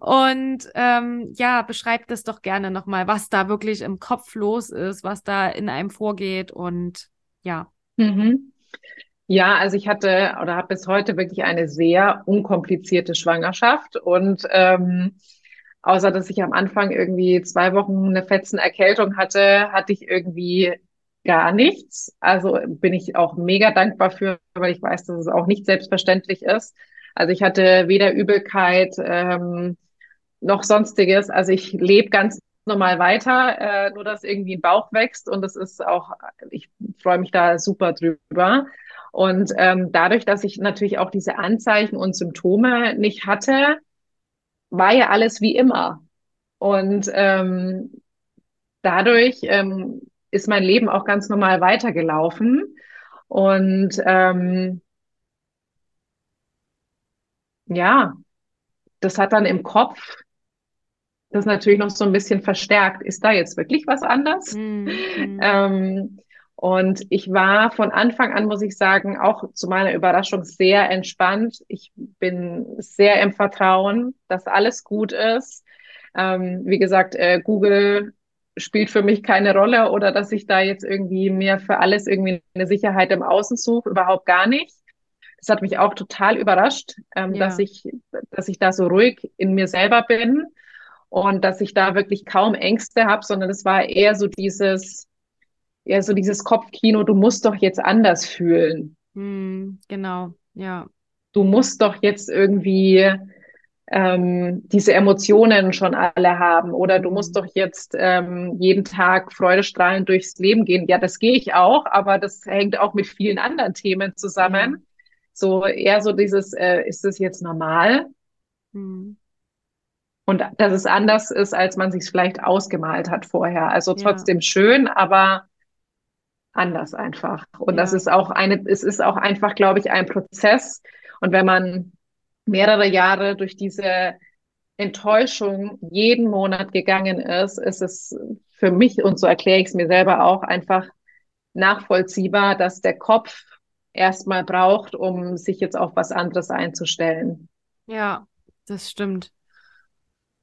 [SPEAKER 1] Und ähm, ja, beschreibt das doch gerne nochmal, was da wirklich im Kopf los ist, was da in einem vorgeht und ja.
[SPEAKER 2] Mhm. Ja, also ich hatte oder habe bis heute wirklich eine sehr unkomplizierte Schwangerschaft und ähm, außer dass ich am Anfang irgendwie zwei Wochen eine fetzen Erkältung hatte, hatte ich irgendwie gar nichts. Also bin ich auch mega dankbar für, weil ich weiß, dass es auch nicht selbstverständlich ist. Also ich hatte weder Übelkeit ähm, noch sonstiges. Also ich lebe ganz normal weiter, äh, nur dass irgendwie ein Bauch wächst und das ist auch, ich freue mich da super drüber. Und ähm, dadurch, dass ich natürlich auch diese Anzeichen und Symptome nicht hatte, war ja alles wie immer. Und ähm, dadurch ähm, ist mein Leben auch ganz normal weitergelaufen. Und ähm, ja, das hat dann im Kopf das natürlich noch so ein bisschen verstärkt. Ist da jetzt wirklich was anders? Mhm. Ähm, und ich war von Anfang an, muss ich sagen, auch zu meiner Überraschung sehr entspannt. Ich bin sehr im Vertrauen, dass alles gut ist. Ähm, wie gesagt, äh, Google spielt für mich keine Rolle oder dass ich da jetzt irgendwie mir für alles irgendwie eine Sicherheit im Außen suche, überhaupt gar nicht das hat mich auch total überrascht, ähm, ja. dass ich, dass ich da so ruhig in mir selber bin und dass ich da wirklich kaum Ängste habe, sondern es war eher so dieses, eher so dieses Kopfkino, du musst doch jetzt anders fühlen.
[SPEAKER 1] Hm, genau, ja.
[SPEAKER 2] Du musst doch jetzt irgendwie ähm, diese Emotionen schon alle haben oder du musst hm. doch jetzt ähm, jeden Tag freudestrahlend durchs Leben gehen. Ja, das gehe ich auch, aber das hängt auch mit vielen anderen Themen zusammen. So eher so dieses, äh, ist das jetzt normal? Mhm. Und dass es anders ist, als man sich vielleicht ausgemalt hat vorher. Also trotzdem ja. schön, aber anders einfach. Und ja. das ist auch eine, es ist auch einfach, glaube ich, ein Prozess. Und wenn man mehrere Jahre durch diese Enttäuschung jeden Monat gegangen ist, ist es für mich, und so erkläre ich es mir selber auch, einfach nachvollziehbar, dass der Kopf erstmal braucht, um sich jetzt auf was anderes einzustellen.
[SPEAKER 1] Ja, das stimmt.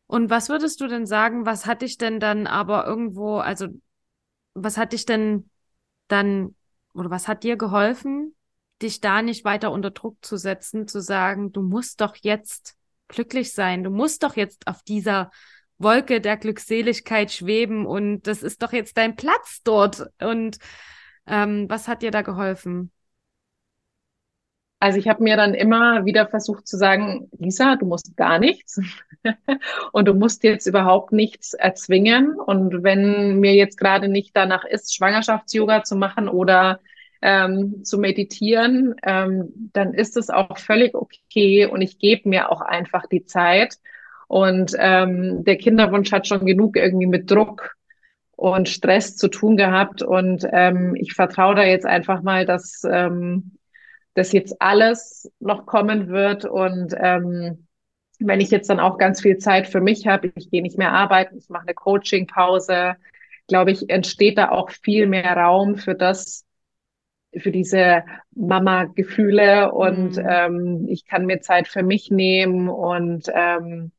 [SPEAKER 1] Und was würdest du denn sagen, was hat dich denn dann aber irgendwo, also was hat dich denn dann oder was hat dir geholfen, dich da nicht weiter unter Druck zu setzen, zu sagen, du musst doch jetzt glücklich sein, du musst doch jetzt auf dieser Wolke der Glückseligkeit schweben und das ist doch jetzt dein Platz dort. Und ähm, was hat dir da geholfen?
[SPEAKER 2] Also ich habe mir dann immer wieder versucht zu sagen, Lisa, du musst gar nichts und du musst jetzt überhaupt nichts erzwingen. Und wenn mir jetzt gerade nicht danach ist, Schwangerschafts-Yoga zu machen oder ähm, zu meditieren, ähm, dann ist es auch völlig okay und ich gebe mir auch einfach die Zeit. Und ähm, der Kinderwunsch hat schon genug irgendwie mit Druck und Stress zu tun gehabt. Und ähm, ich vertraue da jetzt einfach mal, dass das jetzt alles noch kommen wird. Und ähm, wenn ich jetzt dann auch ganz viel Zeit für mich habe, ich gehe nicht mehr arbeiten, ich mache eine Coaching-Pause, glaube ich, entsteht da auch viel mehr Raum für das, für diese Mama-Gefühle und mhm. ähm, ich kann mir Zeit für mich nehmen und ähm,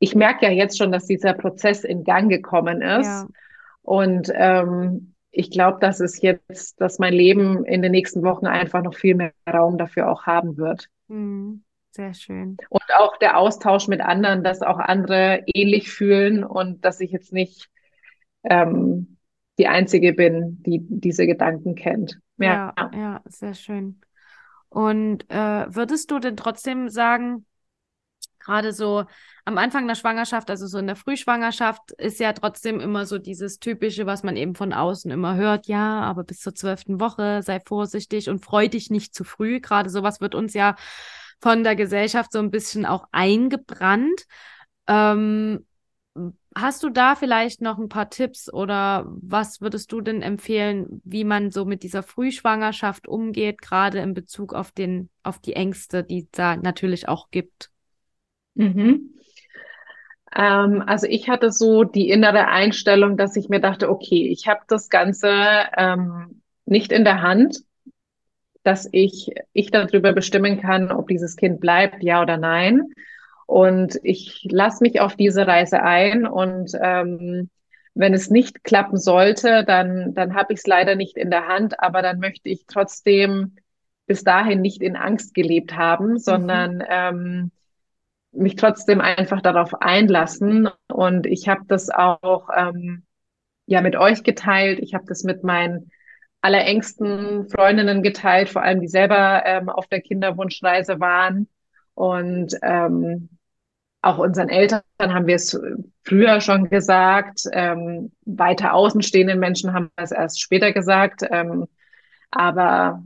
[SPEAKER 2] ich merke ja jetzt schon, dass dieser Prozess in Gang gekommen ist ja. und ähm, ich glaube, dass es jetzt, dass mein Leben in den nächsten Wochen einfach noch viel mehr Raum dafür auch haben wird.
[SPEAKER 1] Mhm. Sehr schön.
[SPEAKER 2] Und auch der Austausch mit anderen, dass auch andere ähnlich fühlen und dass ich jetzt nicht ähm, die Einzige bin, die diese Gedanken kennt.
[SPEAKER 1] Ja, ja, ja sehr schön. Und äh, würdest du denn trotzdem sagen, gerade so am Anfang der Schwangerschaft, also so in der Frühschwangerschaft, ist ja trotzdem immer so dieses Typische, was man eben von außen immer hört, ja, aber bis zur zwölften Woche sei vorsichtig und freu dich nicht zu früh. Gerade sowas wird uns ja von der Gesellschaft so ein bisschen auch eingebrannt. Ähm, Hast du da vielleicht noch ein paar Tipps oder was würdest du denn empfehlen, wie man so mit dieser Frühschwangerschaft umgeht, gerade in Bezug auf den, auf die Ängste, die es da natürlich auch gibt?
[SPEAKER 2] Mhm. Ähm, also ich hatte so die innere Einstellung, dass ich mir dachte, okay, ich habe das Ganze ähm, nicht in der Hand, dass ich, ich darüber bestimmen kann, ob dieses Kind bleibt, ja oder nein. Und ich lasse mich auf diese Reise ein und ähm, wenn es nicht klappen sollte, dann, dann habe ich es leider nicht in der Hand, aber dann möchte ich trotzdem bis dahin nicht in Angst gelebt haben, mhm. sondern mhm. ähm, mich trotzdem einfach darauf einlassen. Und ich habe das auch ähm, ja mit euch geteilt. Ich habe das mit meinen allerengsten Freundinnen geteilt, vor allem die selber ähm, auf der Kinderwunschreise waren. Und ähm, auch unseren Eltern haben wir es früher schon gesagt. Ähm, weiter außenstehenden Menschen haben wir es erst später gesagt. Ähm, aber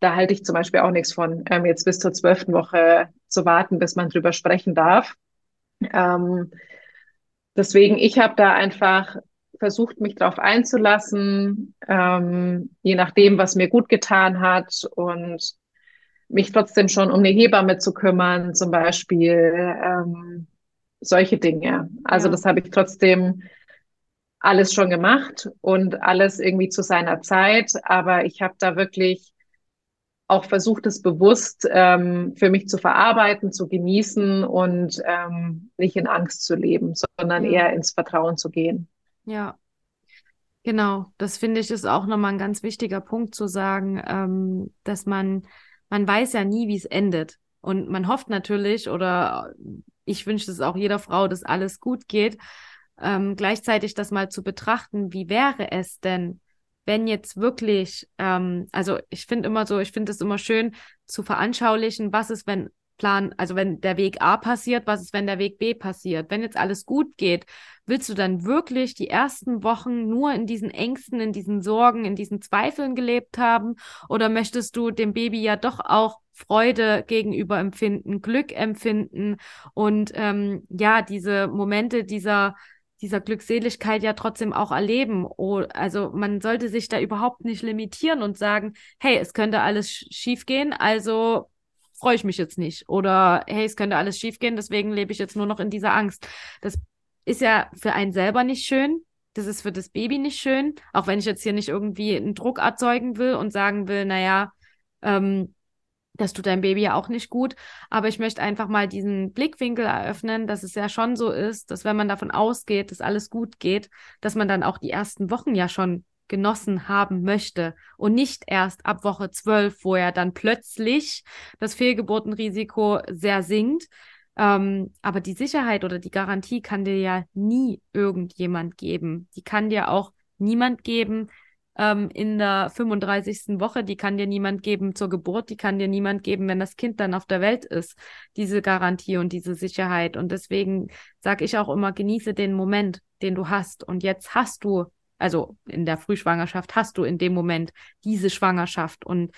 [SPEAKER 2] da halte ich zum Beispiel auch nichts von, ähm, jetzt bis zur zwölften Woche zu warten, bis man drüber sprechen darf. Ähm, deswegen, ich habe da einfach versucht, mich darauf einzulassen, ähm, je nachdem, was mir gut getan hat und mich trotzdem schon um eine Hebamme zu kümmern, zum Beispiel ähm, solche Dinge. Also ja. das habe ich trotzdem alles schon gemacht und alles irgendwie zu seiner Zeit, aber ich habe da wirklich auch versucht, es bewusst ähm, für mich zu verarbeiten, zu genießen und ähm, nicht in Angst zu leben, sondern ja. eher ins Vertrauen zu gehen.
[SPEAKER 1] Ja, genau. Das finde ich ist auch nochmal ein ganz wichtiger Punkt zu sagen, ähm, dass man man weiß ja nie, wie es endet. Und man hofft natürlich, oder ich wünsche es auch jeder Frau, dass alles gut geht. Ähm, gleichzeitig das mal zu betrachten, wie wäre es denn, wenn jetzt wirklich, ähm, also ich finde immer so, ich finde es immer schön zu veranschaulichen, was ist, wenn Plan, also wenn der Weg A passiert, was ist, wenn der Weg B passiert? Wenn jetzt alles gut geht, willst du dann wirklich die ersten Wochen nur in diesen Ängsten, in diesen Sorgen, in diesen Zweifeln gelebt haben? Oder möchtest du dem Baby ja doch auch Freude gegenüber empfinden, Glück empfinden und ähm, ja, diese Momente dieser dieser Glückseligkeit ja trotzdem auch erleben. Also man sollte sich da überhaupt nicht limitieren und sagen, hey, es könnte alles schiefgehen, also freue ich mich jetzt nicht. Oder hey, es könnte alles schiefgehen, deswegen lebe ich jetzt nur noch in dieser Angst. Das ist ja für einen selber nicht schön. Das ist für das Baby nicht schön. Auch wenn ich jetzt hier nicht irgendwie einen Druck erzeugen will und sagen will, naja, ähm, das tut deinem Baby ja auch nicht gut. Aber ich möchte einfach mal diesen Blickwinkel eröffnen, dass es ja schon so ist, dass wenn man davon ausgeht, dass alles gut geht, dass man dann auch die ersten Wochen ja schon genossen haben möchte und nicht erst ab Woche zwölf, wo ja dann plötzlich das Fehlgeburtenrisiko sehr sinkt. Ähm, aber die Sicherheit oder die Garantie kann dir ja nie irgendjemand geben. Die kann dir auch niemand geben, ähm, in der 35. Woche, die kann dir niemand geben zur Geburt, die kann dir niemand geben, wenn das Kind dann auf der Welt ist, diese Garantie und diese Sicherheit. Und deswegen sage ich auch immer, genieße den Moment, den du hast. Und jetzt hast du, also in der Frühschwangerschaft hast du in dem Moment diese Schwangerschaft und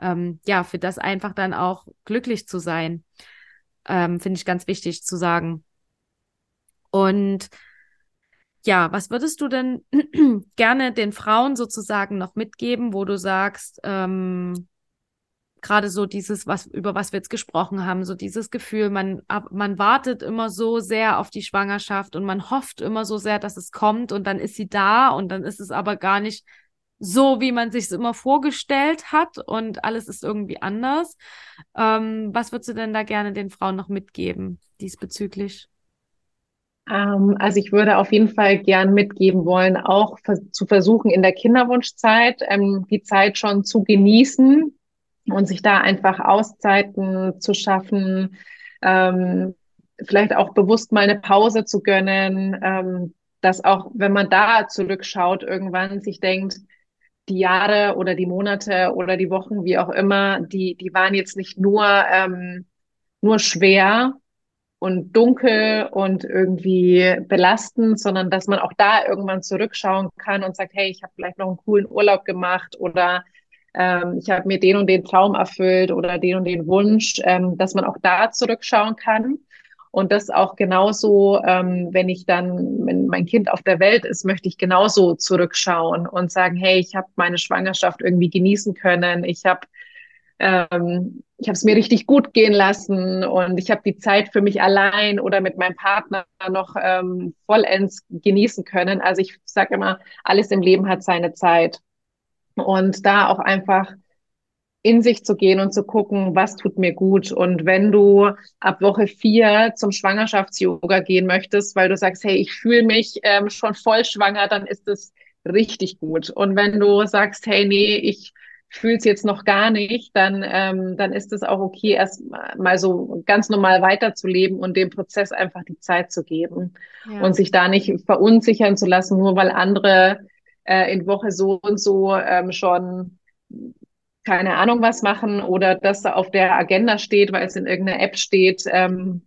[SPEAKER 1] ähm, ja, für das einfach dann auch glücklich zu sein, ähm, finde ich ganz wichtig zu sagen. Und ja, was würdest du denn gerne den Frauen sozusagen noch mitgeben, wo du sagst, ähm, gerade so dieses, was, über was wir jetzt gesprochen haben, so dieses Gefühl, man, man wartet immer so sehr auf die Schwangerschaft und man hofft immer so sehr, dass es kommt und dann ist sie da und dann ist es aber gar nicht so, wie man sich es immer vorgestellt hat und alles ist irgendwie anders. Ähm, was würdest du denn da gerne den Frauen noch mitgeben diesbezüglich?
[SPEAKER 2] Ähm, also ich würde auf jeden Fall gern mitgeben wollen, auch zu versuchen, in der Kinderwunschzeit ähm, die Zeit schon zu genießen und sich da einfach Auszeiten zu schaffen, ähm, vielleicht auch bewusst mal eine Pause zu gönnen, dass auch, wenn man da zurückschaut, irgendwann sich denkt, die Jahre oder die Monate oder die Wochen, wie auch immer, die, die waren jetzt nicht nur, nur schwer, und dunkel und irgendwie belastend, sondern dass man auch da irgendwann zurückschauen kann und sagt, hey, ich habe vielleicht noch einen coolen Urlaub gemacht oder ähm, ich habe mir den und den Traum erfüllt oder den und den Wunsch, ähm, dass man auch da zurückschauen kann. Und das auch genauso, ähm, wenn ich dann, wenn mein Kind auf der Welt ist, möchte ich genauso zurückschauen und sagen, hey, ich habe meine Schwangerschaft irgendwie genießen können. Ich habe ähm, ich habe es mir richtig gut gehen lassen und ich habe die Zeit für mich allein oder mit meinem Partner noch ähm, vollends genießen können. Also ich sage immer, alles im Leben hat seine Zeit. Und da auch einfach in sich zu gehen und zu gucken, was tut mir gut. Und wenn du ab Woche vier zum Schwangerschafts-Yoga gehen möchtest, weil du sagst, hey, ich fühle mich ähm, schon voll schwanger, dann ist es richtig gut. Und wenn du sagst, hey, nee, ich fühle es jetzt noch gar nicht, dann, ähm, dann ist es auch okay, erst mal so ganz normal weiterzuleben und dem Prozess einfach die Zeit zu geben ja. und sich da nicht verunsichern zu lassen, nur weil andere äh, in Woche so und so ähm, schon keine Ahnung was machen oder das auf der Agenda steht, weil es in irgendeiner App steht. Ähm,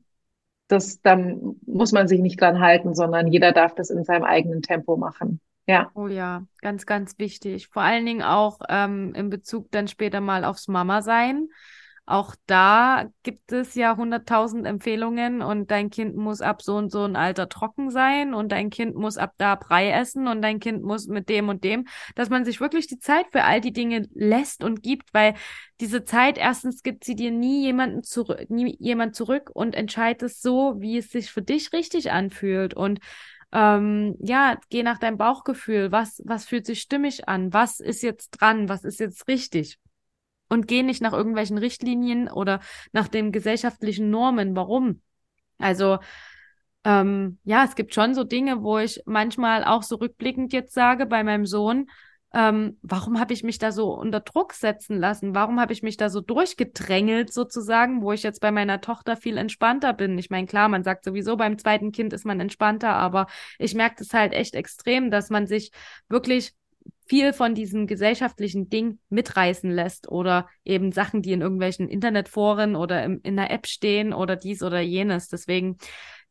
[SPEAKER 2] das, dann muss man sich nicht dran halten, sondern jeder darf das in seinem eigenen Tempo machen. Ja.
[SPEAKER 1] Oh ja, ganz, ganz wichtig. Vor allen Dingen auch ähm, in Bezug dann später mal aufs Mama-Sein. Auch da gibt es ja hunderttausend Empfehlungen und dein Kind muss ab so und so ein Alter trocken sein und dein Kind muss ab da Brei essen und dein Kind muss mit dem und dem, dass man sich wirklich die Zeit für all die Dinge lässt und gibt, weil diese Zeit erstens gibt sie dir nie jemanden zurück, nie jemand zurück und entscheidet so, wie es sich für dich richtig anfühlt und ähm, ja, geh nach deinem Bauchgefühl. Was, was fühlt sich stimmig an? Was ist jetzt dran? Was ist jetzt richtig? Und geh nicht nach irgendwelchen Richtlinien oder nach den gesellschaftlichen Normen. Warum? Also, ähm, ja, es gibt schon so Dinge, wo ich manchmal auch so rückblickend jetzt sage bei meinem Sohn, ähm, warum habe ich mich da so unter Druck setzen lassen? Warum habe ich mich da so durchgedrängelt sozusagen, wo ich jetzt bei meiner Tochter viel entspannter bin? Ich meine, klar, man sagt sowieso, beim zweiten Kind ist man entspannter, aber ich merke das halt echt extrem, dass man sich wirklich viel von diesem gesellschaftlichen Ding mitreißen lässt oder eben Sachen, die in irgendwelchen Internetforen oder im, in der App stehen oder dies oder jenes. Deswegen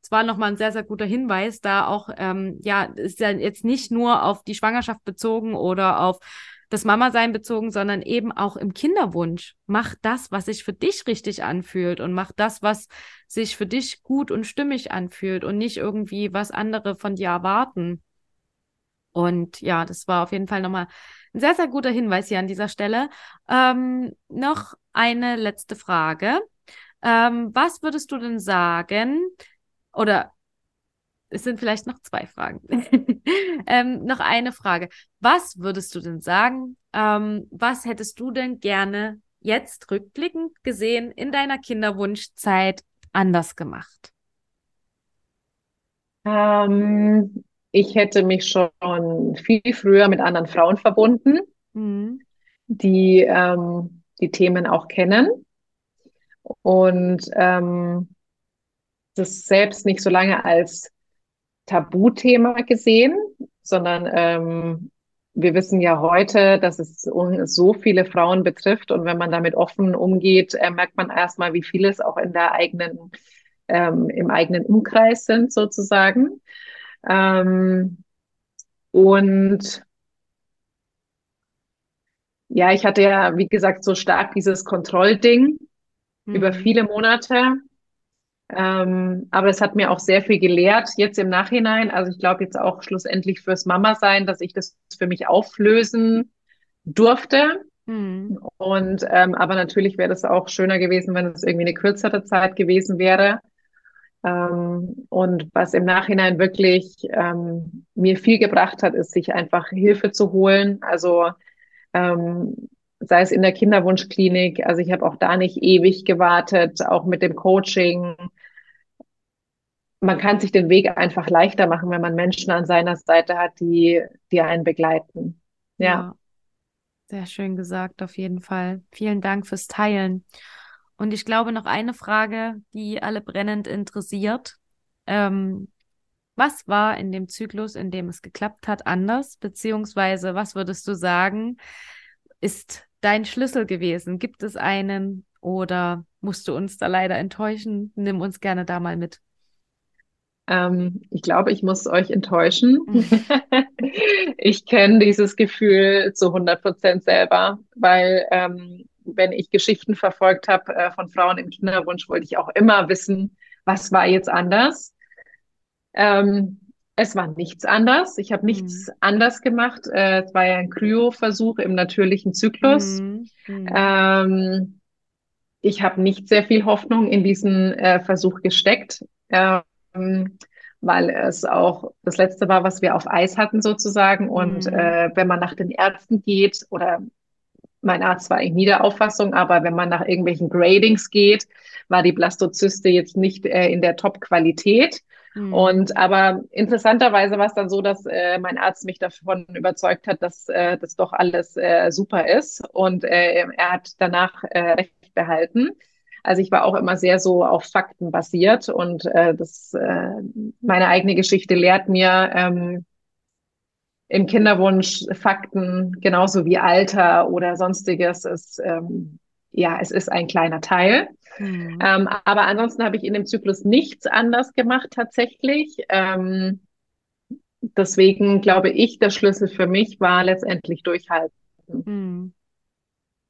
[SPEAKER 1] es war nochmal ein sehr, sehr guter Hinweis, da auch, ähm, ja, ist ja jetzt nicht nur auf die Schwangerschaft bezogen oder auf das Mama-Sein bezogen, sondern eben auch im Kinderwunsch. Mach das, was sich für dich richtig anfühlt und mach das, was sich für dich gut und stimmig anfühlt und nicht irgendwie, was andere von dir erwarten. Und ja, das war auf jeden Fall nochmal ein sehr, sehr guter Hinweis hier an dieser Stelle. Ähm, noch eine letzte Frage. Ähm, was würdest du denn sagen? Oder es sind vielleicht noch zwei Fragen. ähm, noch eine Frage. Was würdest du denn sagen? Ähm, was hättest du denn gerne jetzt rückblickend gesehen in deiner Kinderwunschzeit anders gemacht?
[SPEAKER 2] Ähm, ich hätte mich schon viel früher mit anderen Frauen verbunden, mhm. die ähm, die Themen auch kennen und ähm, das selbst nicht so lange als Tabuthema gesehen, sondern ähm, wir wissen ja heute, dass es so viele Frauen betrifft und wenn man damit offen umgeht, äh, merkt man erstmal, wie viele es auch in der eigenen, ähm, im eigenen Umkreis sind sozusagen. Ähm, und ja, ich hatte ja, wie gesagt, so stark dieses Kontrollding mhm. über viele Monate. Ähm, aber es hat mir auch sehr viel gelehrt, jetzt im Nachhinein. Also ich glaube jetzt auch schlussendlich fürs Mama sein, dass ich das für mich auflösen durfte. Mhm. Und ähm, aber natürlich wäre das auch schöner gewesen, wenn es irgendwie eine kürzere Zeit gewesen wäre. Ähm, und was im Nachhinein wirklich ähm, mir viel gebracht hat, ist, sich einfach Hilfe zu holen. Also ähm, sei es in der Kinderwunschklinik. Also ich habe auch da nicht ewig gewartet, auch mit dem Coaching. Man kann sich den Weg einfach leichter machen, wenn man Menschen an seiner Seite hat, die, die einen begleiten. Ja. ja.
[SPEAKER 1] Sehr schön gesagt, auf jeden Fall. Vielen Dank fürs Teilen. Und ich glaube, noch eine Frage, die alle brennend interessiert. Ähm, was war in dem Zyklus, in dem es geklappt hat, anders? Beziehungsweise, was würdest du sagen, ist dein Schlüssel gewesen? Gibt es einen oder musst du uns da leider enttäuschen? Nimm uns gerne da mal mit.
[SPEAKER 2] Ähm, ich glaube, ich muss euch enttäuschen. ich kenne dieses Gefühl zu 100 Prozent selber, weil ähm, wenn ich Geschichten verfolgt habe äh, von Frauen im Kinderwunsch, wollte ich auch immer wissen, was war jetzt anders. Ähm, es war nichts anders. Ich habe nichts mhm. anders gemacht. Äh, es war ja ein Kryo-Versuch im natürlichen Zyklus. Mhm. Mhm. Ähm, ich habe nicht sehr viel Hoffnung in diesen äh, Versuch gesteckt, ähm, weil es auch das letzte war, was wir auf Eis hatten sozusagen. Und mhm. äh, wenn man nach den Ärzten geht oder mein Arzt war eigentlich nie der Auffassung, aber wenn man nach irgendwelchen Gradings geht, war die Blastozyste jetzt nicht äh, in der Top-Qualität. Mhm. Und aber interessanterweise war es dann so, dass äh, mein Arzt mich davon überzeugt hat, dass äh, das doch alles äh, super ist. Und äh, er hat danach äh, recht behalten. Also ich war auch immer sehr so auf Fakten basiert und äh, das äh, meine eigene Geschichte lehrt mir, ähm, im Kinderwunsch Fakten genauso wie Alter oder sonstiges ist, ähm, ja, es ist ein kleiner Teil. Mhm. Ähm, aber ansonsten habe ich in dem Zyklus nichts anders gemacht tatsächlich. Ähm, deswegen glaube ich, der Schlüssel für mich war letztendlich durchhalten. Mhm.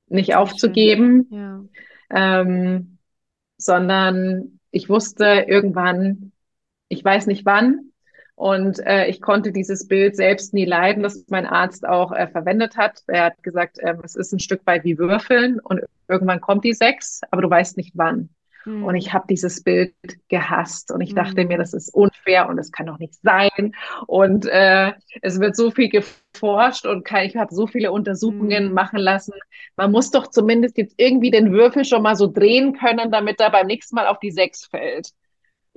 [SPEAKER 2] Nicht aufzugeben, ja. Ähm, sondern ich wusste irgendwann, ich weiß nicht wann, und äh, ich konnte dieses Bild selbst nie leiden, das mein Arzt auch äh, verwendet hat. Er hat gesagt, ähm, es ist ein Stück weit wie Würfeln und irgendwann kommt die sechs, aber du weißt nicht wann. Mhm. Und ich habe dieses Bild gehasst und ich mhm. dachte mir, das ist unfair und es kann doch nicht sein. Und äh, es wird so viel geforscht und kann, ich habe so viele Untersuchungen mhm. machen lassen. Man muss doch zumindest jetzt irgendwie den Würfel schon mal so drehen können, damit er beim nächsten Mal auf die sechs fällt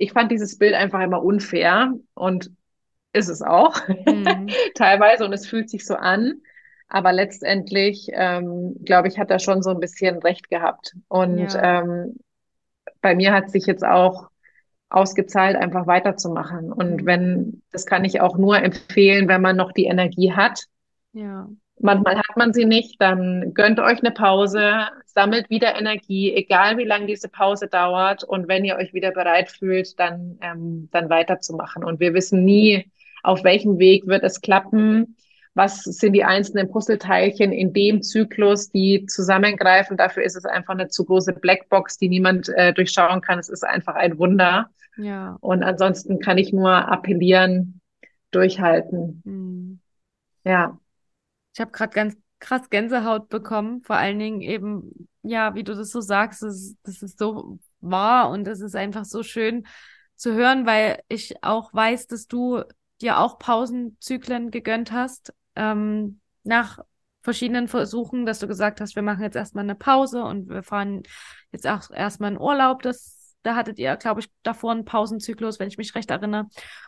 [SPEAKER 2] ich fand dieses Bild einfach immer unfair und ist es auch mhm. teilweise und es fühlt sich so an. Aber letztendlich, ähm, glaube ich, hat er schon so ein bisschen recht gehabt. Und ja. ähm, bei mir hat sich jetzt auch ausgezahlt, einfach weiterzumachen. Und wenn, das kann ich auch nur empfehlen, wenn man noch die Energie hat. Ja. Manchmal hat man sie nicht, dann gönnt euch eine Pause, sammelt wieder Energie, egal wie lange diese Pause dauert. Und wenn ihr euch wieder bereit fühlt, dann, ähm, dann weiterzumachen. Und wir wissen nie, auf welchem Weg wird es klappen. Was sind die einzelnen Puzzleteilchen in dem Zyklus, die zusammengreifen? Dafür ist es einfach eine zu große Blackbox, die niemand äh, durchschauen kann. Es ist einfach ein Wunder. Ja. Und ansonsten kann ich nur appellieren, durchhalten. Mhm.
[SPEAKER 1] Ja. Ich habe gerade ganz krass Gänsehaut bekommen, vor allen Dingen eben ja, wie du das so sagst, das, das ist so wahr und es ist einfach so schön zu hören, weil ich auch weiß, dass du dir auch Pausenzyklen gegönnt hast, ähm, nach verschiedenen Versuchen, dass du gesagt hast, wir machen jetzt erstmal eine Pause und wir fahren jetzt auch erstmal in Urlaub. Das, da hattet ihr, glaube ich, davor einen Pausenzyklus, wenn ich mich recht erinnere.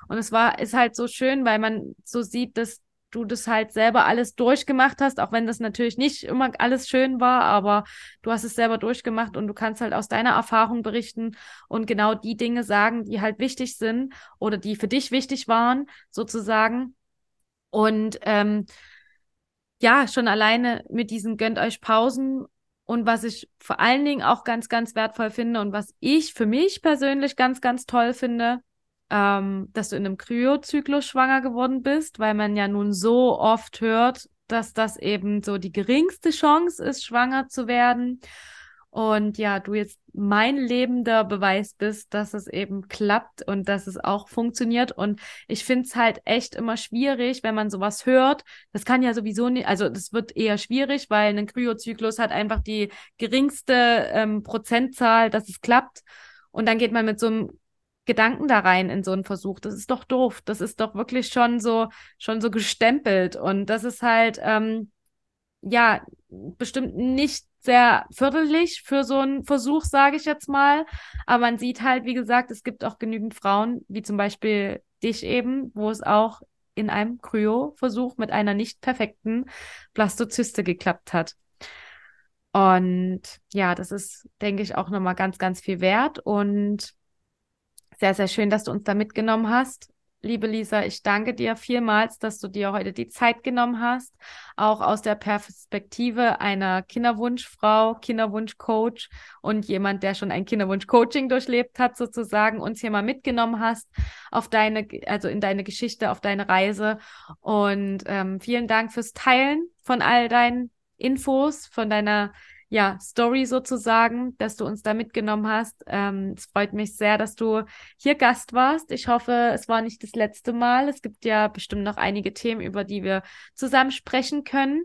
[SPEAKER 1] Und es war, ist halt so schön, weil man so sieht, dass du das halt selber alles durchgemacht hast, auch wenn das natürlich nicht immer alles schön war, aber du hast es selber durchgemacht und du kannst halt aus deiner Erfahrung berichten und genau die Dinge sagen, die halt wichtig sind oder die für dich wichtig waren, sozusagen. Und ähm, ja, schon alleine mit diesen gönnt euch Pausen und was ich vor allen Dingen auch ganz, ganz wertvoll finde und was ich für mich persönlich ganz, ganz toll finde, ähm, dass du in einem Kryozyklus schwanger geworden bist, weil man ja nun so oft hört, dass das eben so die geringste Chance ist, schwanger zu werden. Und ja, du jetzt mein lebender Beweis bist, dass es eben klappt und dass es auch funktioniert. Und ich finde es halt echt immer schwierig, wenn man sowas hört. Das kann ja sowieso nicht, also das wird eher schwierig, weil ein Kryozyklus hat einfach die geringste ähm, Prozentzahl, dass es klappt. Und dann geht man mit so einem Gedanken da rein in so einen Versuch. Das ist doch doof. Das ist doch wirklich schon so, schon so gestempelt. Und das ist halt, ähm, ja, bestimmt nicht sehr förderlich für so einen Versuch, sage ich jetzt mal. Aber man sieht halt, wie gesagt, es gibt auch genügend Frauen, wie zum Beispiel dich eben, wo es auch in einem Kryo-Versuch mit einer nicht perfekten Blastozyste geklappt hat. Und ja, das ist, denke ich, auch nochmal ganz, ganz viel wert und sehr, sehr schön, dass du uns da mitgenommen hast. Liebe Lisa, ich danke dir vielmals, dass du dir heute die Zeit genommen hast, auch aus der Perspektive einer Kinderwunschfrau, Kinderwunschcoach und jemand, der schon ein Kinderwunschcoaching durchlebt hat, sozusagen, uns hier mal mitgenommen hast auf deine, also in deine Geschichte, auf deine Reise. Und ähm, vielen Dank fürs Teilen von all deinen Infos, von deiner ja, Story sozusagen, dass du uns da mitgenommen hast. Ähm, es freut mich sehr, dass du hier Gast warst. Ich hoffe, es war nicht das letzte Mal. Es gibt ja bestimmt noch einige Themen, über die wir zusammen sprechen können.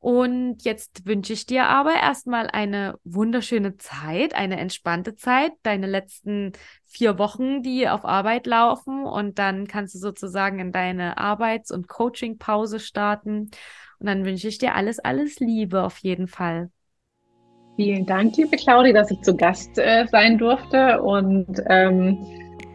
[SPEAKER 1] Und jetzt wünsche ich dir aber erstmal eine wunderschöne Zeit, eine entspannte Zeit, deine letzten vier Wochen, die auf Arbeit laufen. Und dann kannst du sozusagen in deine Arbeits- und Coaching-Pause starten. Und dann wünsche ich dir alles, alles Liebe auf jeden Fall.
[SPEAKER 2] Vielen Dank, liebe Claudi, dass ich zu Gast äh, sein durfte. Und ähm,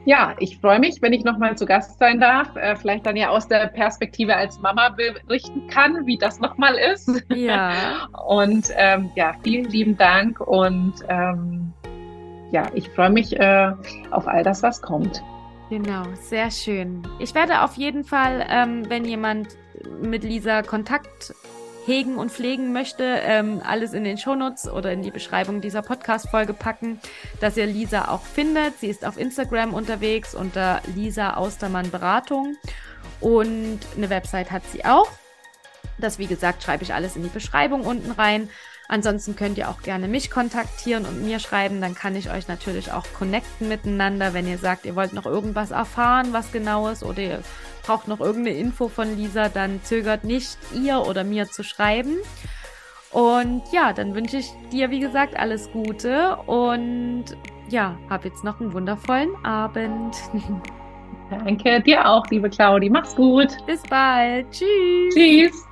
[SPEAKER 2] ja, ich freue mich, wenn ich nochmal zu Gast sein darf. Äh, vielleicht dann ja aus der Perspektive als Mama berichten kann, wie das nochmal ist.
[SPEAKER 1] Ja.
[SPEAKER 2] und ähm, ja, vielen lieben Dank. Und ähm, ja, ich freue mich äh, auf all das, was kommt.
[SPEAKER 1] Genau, sehr schön. Ich werde auf jeden Fall, ähm, wenn jemand mit Lisa Kontakt hegen und pflegen möchte, ähm, alles in den Shownotes oder in die Beschreibung dieser Podcast-Folge packen, dass ihr Lisa auch findet. Sie ist auf Instagram unterwegs unter Lisa Austermann Beratung und eine Website hat sie auch. Das, wie gesagt, schreibe ich alles in die Beschreibung unten rein. Ansonsten könnt ihr auch gerne mich kontaktieren und mir schreiben. Dann kann ich euch natürlich auch connecten miteinander, wenn ihr sagt, ihr wollt noch irgendwas erfahren, was genau ist, oder ihr braucht noch irgendeine Info von Lisa, dann zögert nicht, ihr oder mir zu schreiben. Und ja, dann wünsche ich dir, wie gesagt, alles Gute und ja, hab jetzt noch einen wundervollen Abend.
[SPEAKER 2] Danke, dir auch, liebe Claudi. Mach's gut.
[SPEAKER 1] Bis bald. Tschüss.
[SPEAKER 2] Tschüss.